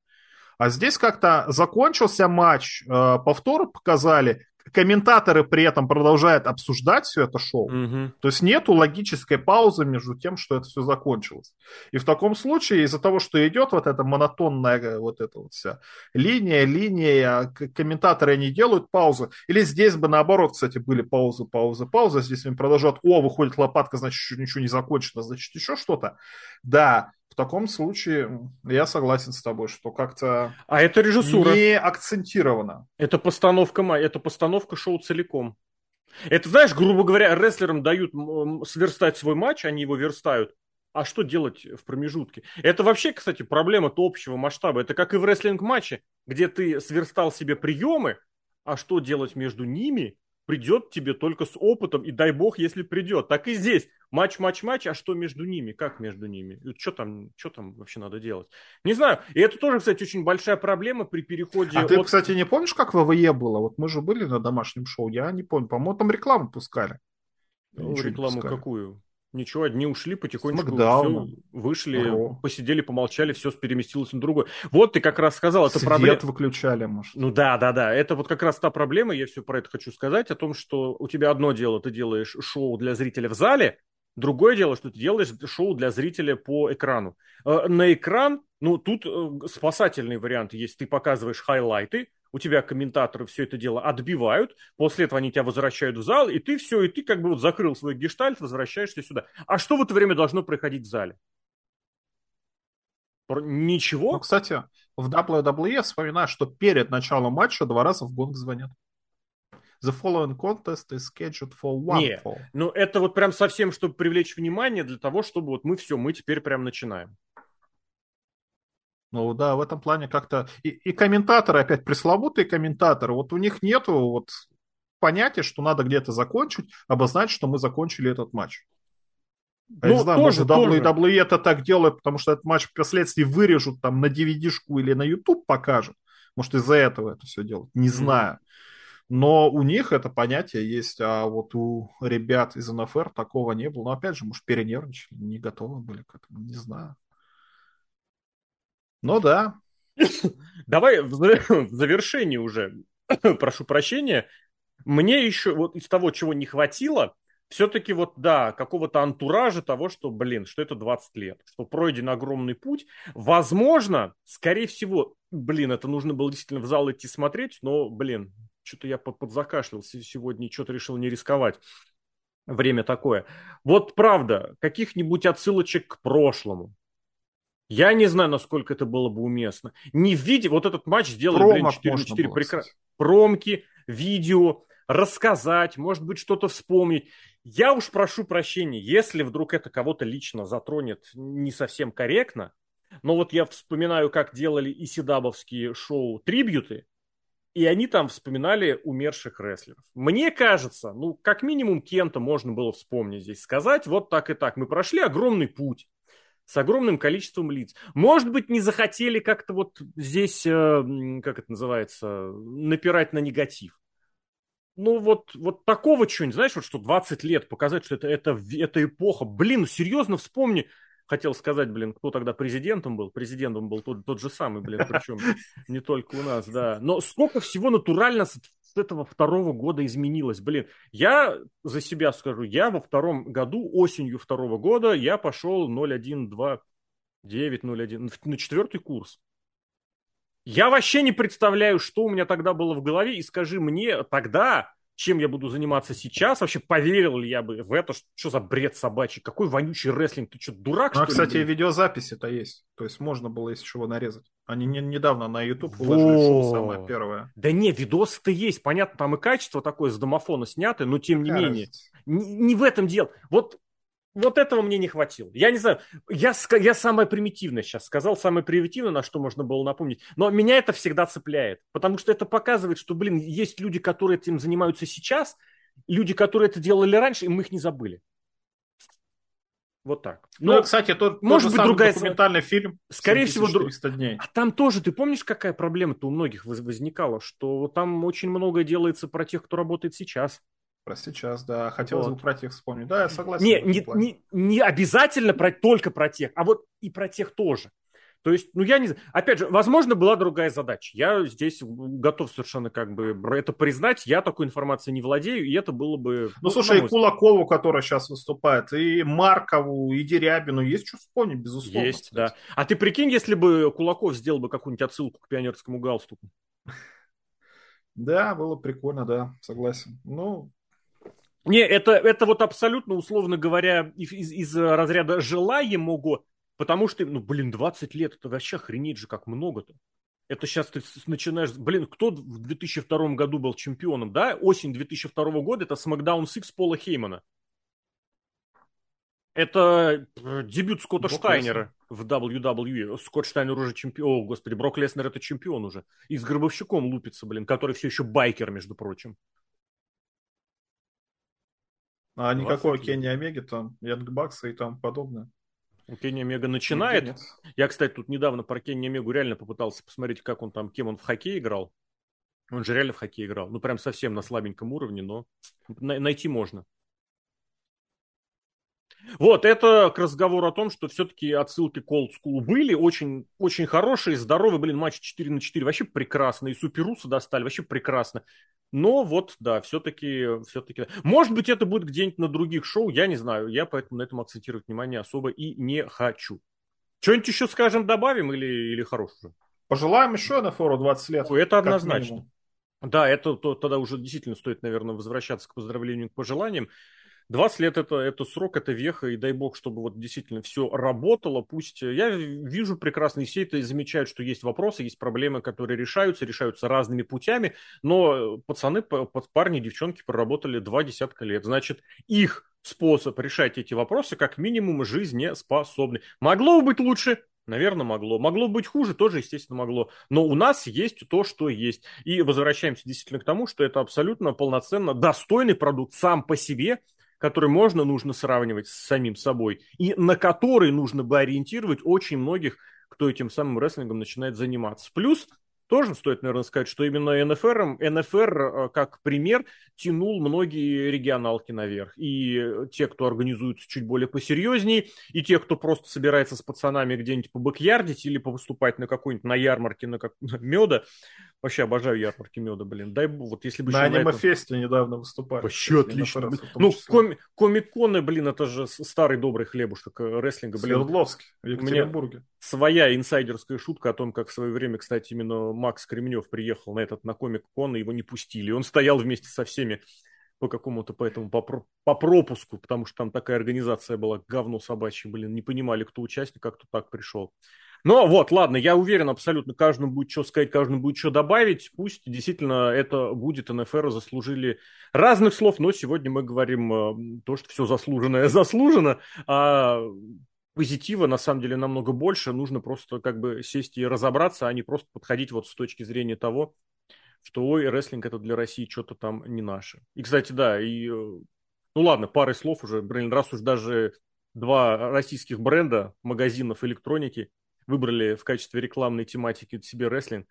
B: А здесь как-то закончился матч, э, повтор показали, комментаторы при этом продолжают обсуждать все это шоу. Угу. То есть нету логической паузы между тем, что это все закончилось. И в таком случае из-за того, что идет вот эта монотонная э, вот эта вот вся линия, линия, комментаторы не делают паузы. Или здесь бы наоборот, кстати, были паузы, паузы, паузы. Здесь они продолжают, о, выходит лопатка, значит, еще ничего не закончено, значит, еще что-то. Да, в таком случае я согласен с тобой, что как-то
A: а это режиссура.
B: не акцентировано.
A: Это постановка, это постановка шоу целиком. Это, знаешь, грубо говоря, рестлерам дают сверстать свой матч, они его верстают. А что делать в промежутке? Это вообще, кстати, проблема-то общего масштаба. Это как и в рестлинг-матче, где ты сверстал себе приемы, а что делать между ними, придет тебе только с опытом, и дай бог, если придет. Так и здесь. Матч, матч, матч, а что между ними? Как между ними? Что там, что там вообще надо делать? Не знаю. И это тоже, кстати, очень большая проблема при переходе...
B: А от... ты, кстати, не помнишь, как в ВВЕ было? Вот мы же были на домашнем шоу, я не помню. По-моему, там рекламу пускали.
A: Ну, рекламу какую? Ничего, одни ушли потихонечку, все, вышли, Ро. посидели, помолчали, все переместилось на другое. Вот ты как раз сказал, это
B: проблема. выключали, может.
A: Ну да, да, да. Это вот как раз та проблема, я все про это хочу сказать, о том, что у тебя одно дело, ты делаешь шоу для зрителя в зале, другое дело, что ты делаешь шоу для зрителя по экрану. Э, на экран, ну тут э, спасательный вариант есть, ты показываешь хайлайты, у тебя комментаторы все это дело отбивают, после этого они тебя возвращают в зал, и ты все, и ты как бы вот закрыл свой гештальт, возвращаешься сюда. А что в это время должно происходить в зале? Ничего?
B: Ну, кстати, в WWE вспоминаю, что перед началом матча два раза в гонг звонят. The following contest is scheduled for one
A: Не, fall. ну это вот прям совсем, чтобы привлечь внимание для того, чтобы вот мы все, мы теперь прям начинаем.
B: Ну да, в этом плане как-то... И, и комментаторы, опять пресловутые комментаторы, вот у них нету вот понятия, что надо где-то закончить, обозначить, что мы закончили этот матч. Я ну, не знаю, тоже, может, WWE тоже. это так делает, потому что этот матч впоследствии вырежут там на DVD-шку или на YouTube покажут. Может, из-за этого это все делают. Не знаю. Но у них это понятие есть, а вот у ребят из НФР такого не было. Но опять же, может, перенервничали, не готовы были к этому, не знаю. Ну да.
A: Давай в завершении уже, прошу прощения. Мне еще вот из того, чего не хватило, все-таки вот, да, какого-то антуража того, что, блин, что это 20 лет, что пройден огромный путь. Возможно, скорее всего, блин, это нужно было действительно в зал идти смотреть, но, блин, что-то я подзакашлялся сегодня, что-то решил не рисковать. Время такое. Вот правда, каких-нибудь отсылочек к прошлому, я не знаю, насколько это было бы уместно. Не в виде... Вот этот матч сделали, Промок блин, 4 на 4 прекрасно. Промки, видео, рассказать, может быть, что-то вспомнить. Я уж прошу прощения, если вдруг это кого-то лично затронет не совсем корректно, но вот я вспоминаю, как делали и седабовские шоу «Трибьюты», и они там вспоминали умерших рестлеров. Мне кажется, ну, как минимум Кента можно было вспомнить здесь, сказать вот так и так. Мы прошли огромный путь с огромным количеством лиц. Может быть, не захотели как-то вот здесь, э, как это называется, напирать на негатив. Ну вот, вот такого чего-нибудь, знаешь, вот что 20 лет показать, что это, это, это эпоха. Блин, серьезно вспомни, хотел сказать, блин, кто тогда президентом был. Президентом был тот, тот же самый, блин, причем не только у нас, да. Но сколько всего натурально с этого второго года изменилось. Блин, я за себя скажу, я во втором году, осенью второго года, я пошел 0,129, 0,1 на четвертый курс. Я вообще не представляю, что у меня тогда было в голове, и скажи мне тогда, чем я буду заниматься сейчас, вообще поверил ли я бы в это, что за бред собачий, какой вонючий рестлинг, ты что, дурак,
B: ну,
A: а,
B: что кстати, ли? видеозаписи-то есть, то есть можно было, если чего, нарезать. Они не, недавно на YouTube выложили шоу самое первое.
A: Да не, видосы-то есть, понятно, там и качество такое с домофона сняты, но тем не менее, не, не в этом дело. Вот вот этого мне не хватило. Я не знаю, я, я самое примитивное сейчас сказал, самое примитивное, на что можно было напомнить. Но меня это всегда цепляет, потому что это показывает, что, блин, есть люди, которые этим занимаются сейчас, люди, которые это делали раньше, и мы их не забыли.
B: Вот так. Ну, ну кстати, тот, может тот быть, другая
A: документальный фильм. Скорее всего, друг... дней. А там тоже, ты помнишь, какая проблема-то у многих возникала, что там очень многое делается про тех, кто работает сейчас.
B: Про сейчас, да. Хотелось вот. бы про тех вспомнить. Да, я согласен.
A: Не, не, не, не обязательно про, только про тех, а вот и про тех тоже. То есть, ну, я не знаю. Опять же, возможно, была другая задача. Я здесь готов совершенно как бы это признать. Я такой информацией не владею, и это было бы...
B: Ну, ну слушай, и Кулакову, которая сейчас выступает, и Маркову, и Дерябину, есть что вспомнить, безусловно.
A: Есть, кстати. да. А ты прикинь, если бы Кулаков сделал бы какую-нибудь отсылку к пионерскому галстуку?
B: Да, было прикольно, да, согласен. Ну,
A: не, это, это вот абсолютно, условно говоря, из, из разряда желаемого Потому что, ну, блин, 20 лет, это вообще охренеть же, как много-то. Это сейчас ты начинаешь... Блин, кто в 2002 году был чемпионом, да? Осень 2002 года, это SmackDown 6 Пола Хеймана. Это э, дебют Скотта Брок Штайнера Леснер. в WWE. Скотт Штайнер уже чемпион. О, господи, Брок Леснер это чемпион уже. И с Гробовщиком лупится, блин, который все еще байкер, между прочим.
B: А никакого Кенни Омеги там, Янг Бакса и там подобное.
A: Кенни Омега начинает. Нет. Я, кстати, тут недавно про Кенни Омегу реально попытался посмотреть, как он там, кем он в хоккей играл. Он же реально в хоккей играл. Ну, прям совсем на слабеньком уровне, но найти можно. Вот, это к разговору о том, что все-таки отсылки к Old School были очень, очень хорошие, здоровые, блин, матч 4 на 4, вообще прекрасно, и Суперуса достали, вообще прекрасно. Но вот, да, все-таки, все-таки. Может быть, это будет где-нибудь на других шоу, я не знаю. Я поэтому на этом акцентировать внимание особо и не хочу. Что-нибудь еще, скажем, добавим или, или хорош уже?
B: Пожелаем еще на фору 20 лет.
A: Это однозначно. Да, это то, тогда уже действительно стоит, наверное, возвращаться к поздравлению, к пожеланиям. 20 лет это, это срок, это веха, и дай бог, чтобы вот действительно все работало. Пусть э, я вижу прекрасно, и все это замечают, что есть вопросы, есть проблемы, которые решаются, решаются разными путями, но пацаны, парни, девчонки проработали два десятка лет. Значит, их способ решать эти вопросы как минимум жизнеспособный. Могло бы быть лучше, Наверное, могло. Могло быть хуже, тоже, естественно, могло. Но у нас есть то, что есть. И возвращаемся действительно к тому, что это абсолютно полноценно достойный продукт сам по себе, который можно, нужно сравнивать с самим собой, и на который нужно бы ориентировать очень многих, кто этим самым рестлингом начинает заниматься. Плюс тоже стоит, наверное, сказать, что именно НФР, НФР э, как пример тянул многие регионалки наверх. И те, кто организуется чуть более посерьезнее, и те, кто просто собирается с пацанами где-нибудь побэкярдить или повыступать на какой-нибудь на ярмарке на как... меда. Вообще обожаю ярмарки меда, блин. Дай вот если бы
B: на аниме-фесте этом... недавно выступали.
A: Вообще отлично. Ну, коми- комик-коны, блин, это же старый добрый хлебушек э, рестлинга. Блин.
B: Свердловск, в Екатеринбурге.
A: своя инсайдерская шутка о том, как в свое время, кстати, именно Макс Кремнев приехал на этот, на комик-кон, и его не пустили. Он стоял вместе со всеми по какому-то поэтому по, по пропуску, потому что там такая организация была, говно собачье, блин, не понимали, кто участник, а кто так пришел. Но вот, ладно, я уверен абсолютно, каждому будет что сказать, каждому будет что добавить. Пусть действительно это будет, НФР заслужили разных слов, но сегодня мы говорим э, то, что все заслуженное заслужено, а позитива на самом деле намного больше. Нужно просто как бы сесть и разобраться, а не просто подходить вот с точки зрения того, что ой, рестлинг это для России что-то там не наше. И, кстати, да, и э, ну ладно, парой слов уже, блин, раз уж даже два российских бренда магазинов электроники выбрали в качестве рекламной тематики себе рестлинг.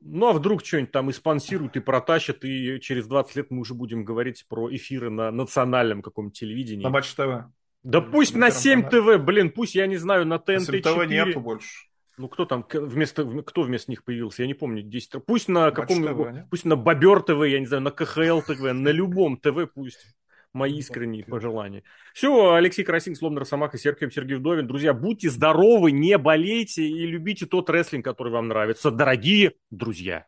A: Ну, а вдруг что-нибудь там и спонсируют, и протащат, и через 20 лет мы уже будем говорить про эфиры на национальном каком-то телевидении.
B: На Матч ТВ.
A: Да пусть на, на 7 ТВ, блин, пусть, я не знаю, на ТНТ 4. ТВ
B: нету больше.
A: Ну, кто там, вместо, кто вместо них появился, я не помню, 10 Пусть на каком пусть на Бобер ТВ, я не знаю, на КХЛ ТВ, на любом ТВ пусть мои искренние пожелания. Все, Алексей Красин, Сломный Росомаха, Сергей Сергей Вдовин. Друзья, будьте здоровы, не болейте и любите тот рестлинг, который вам нравится. Дорогие друзья.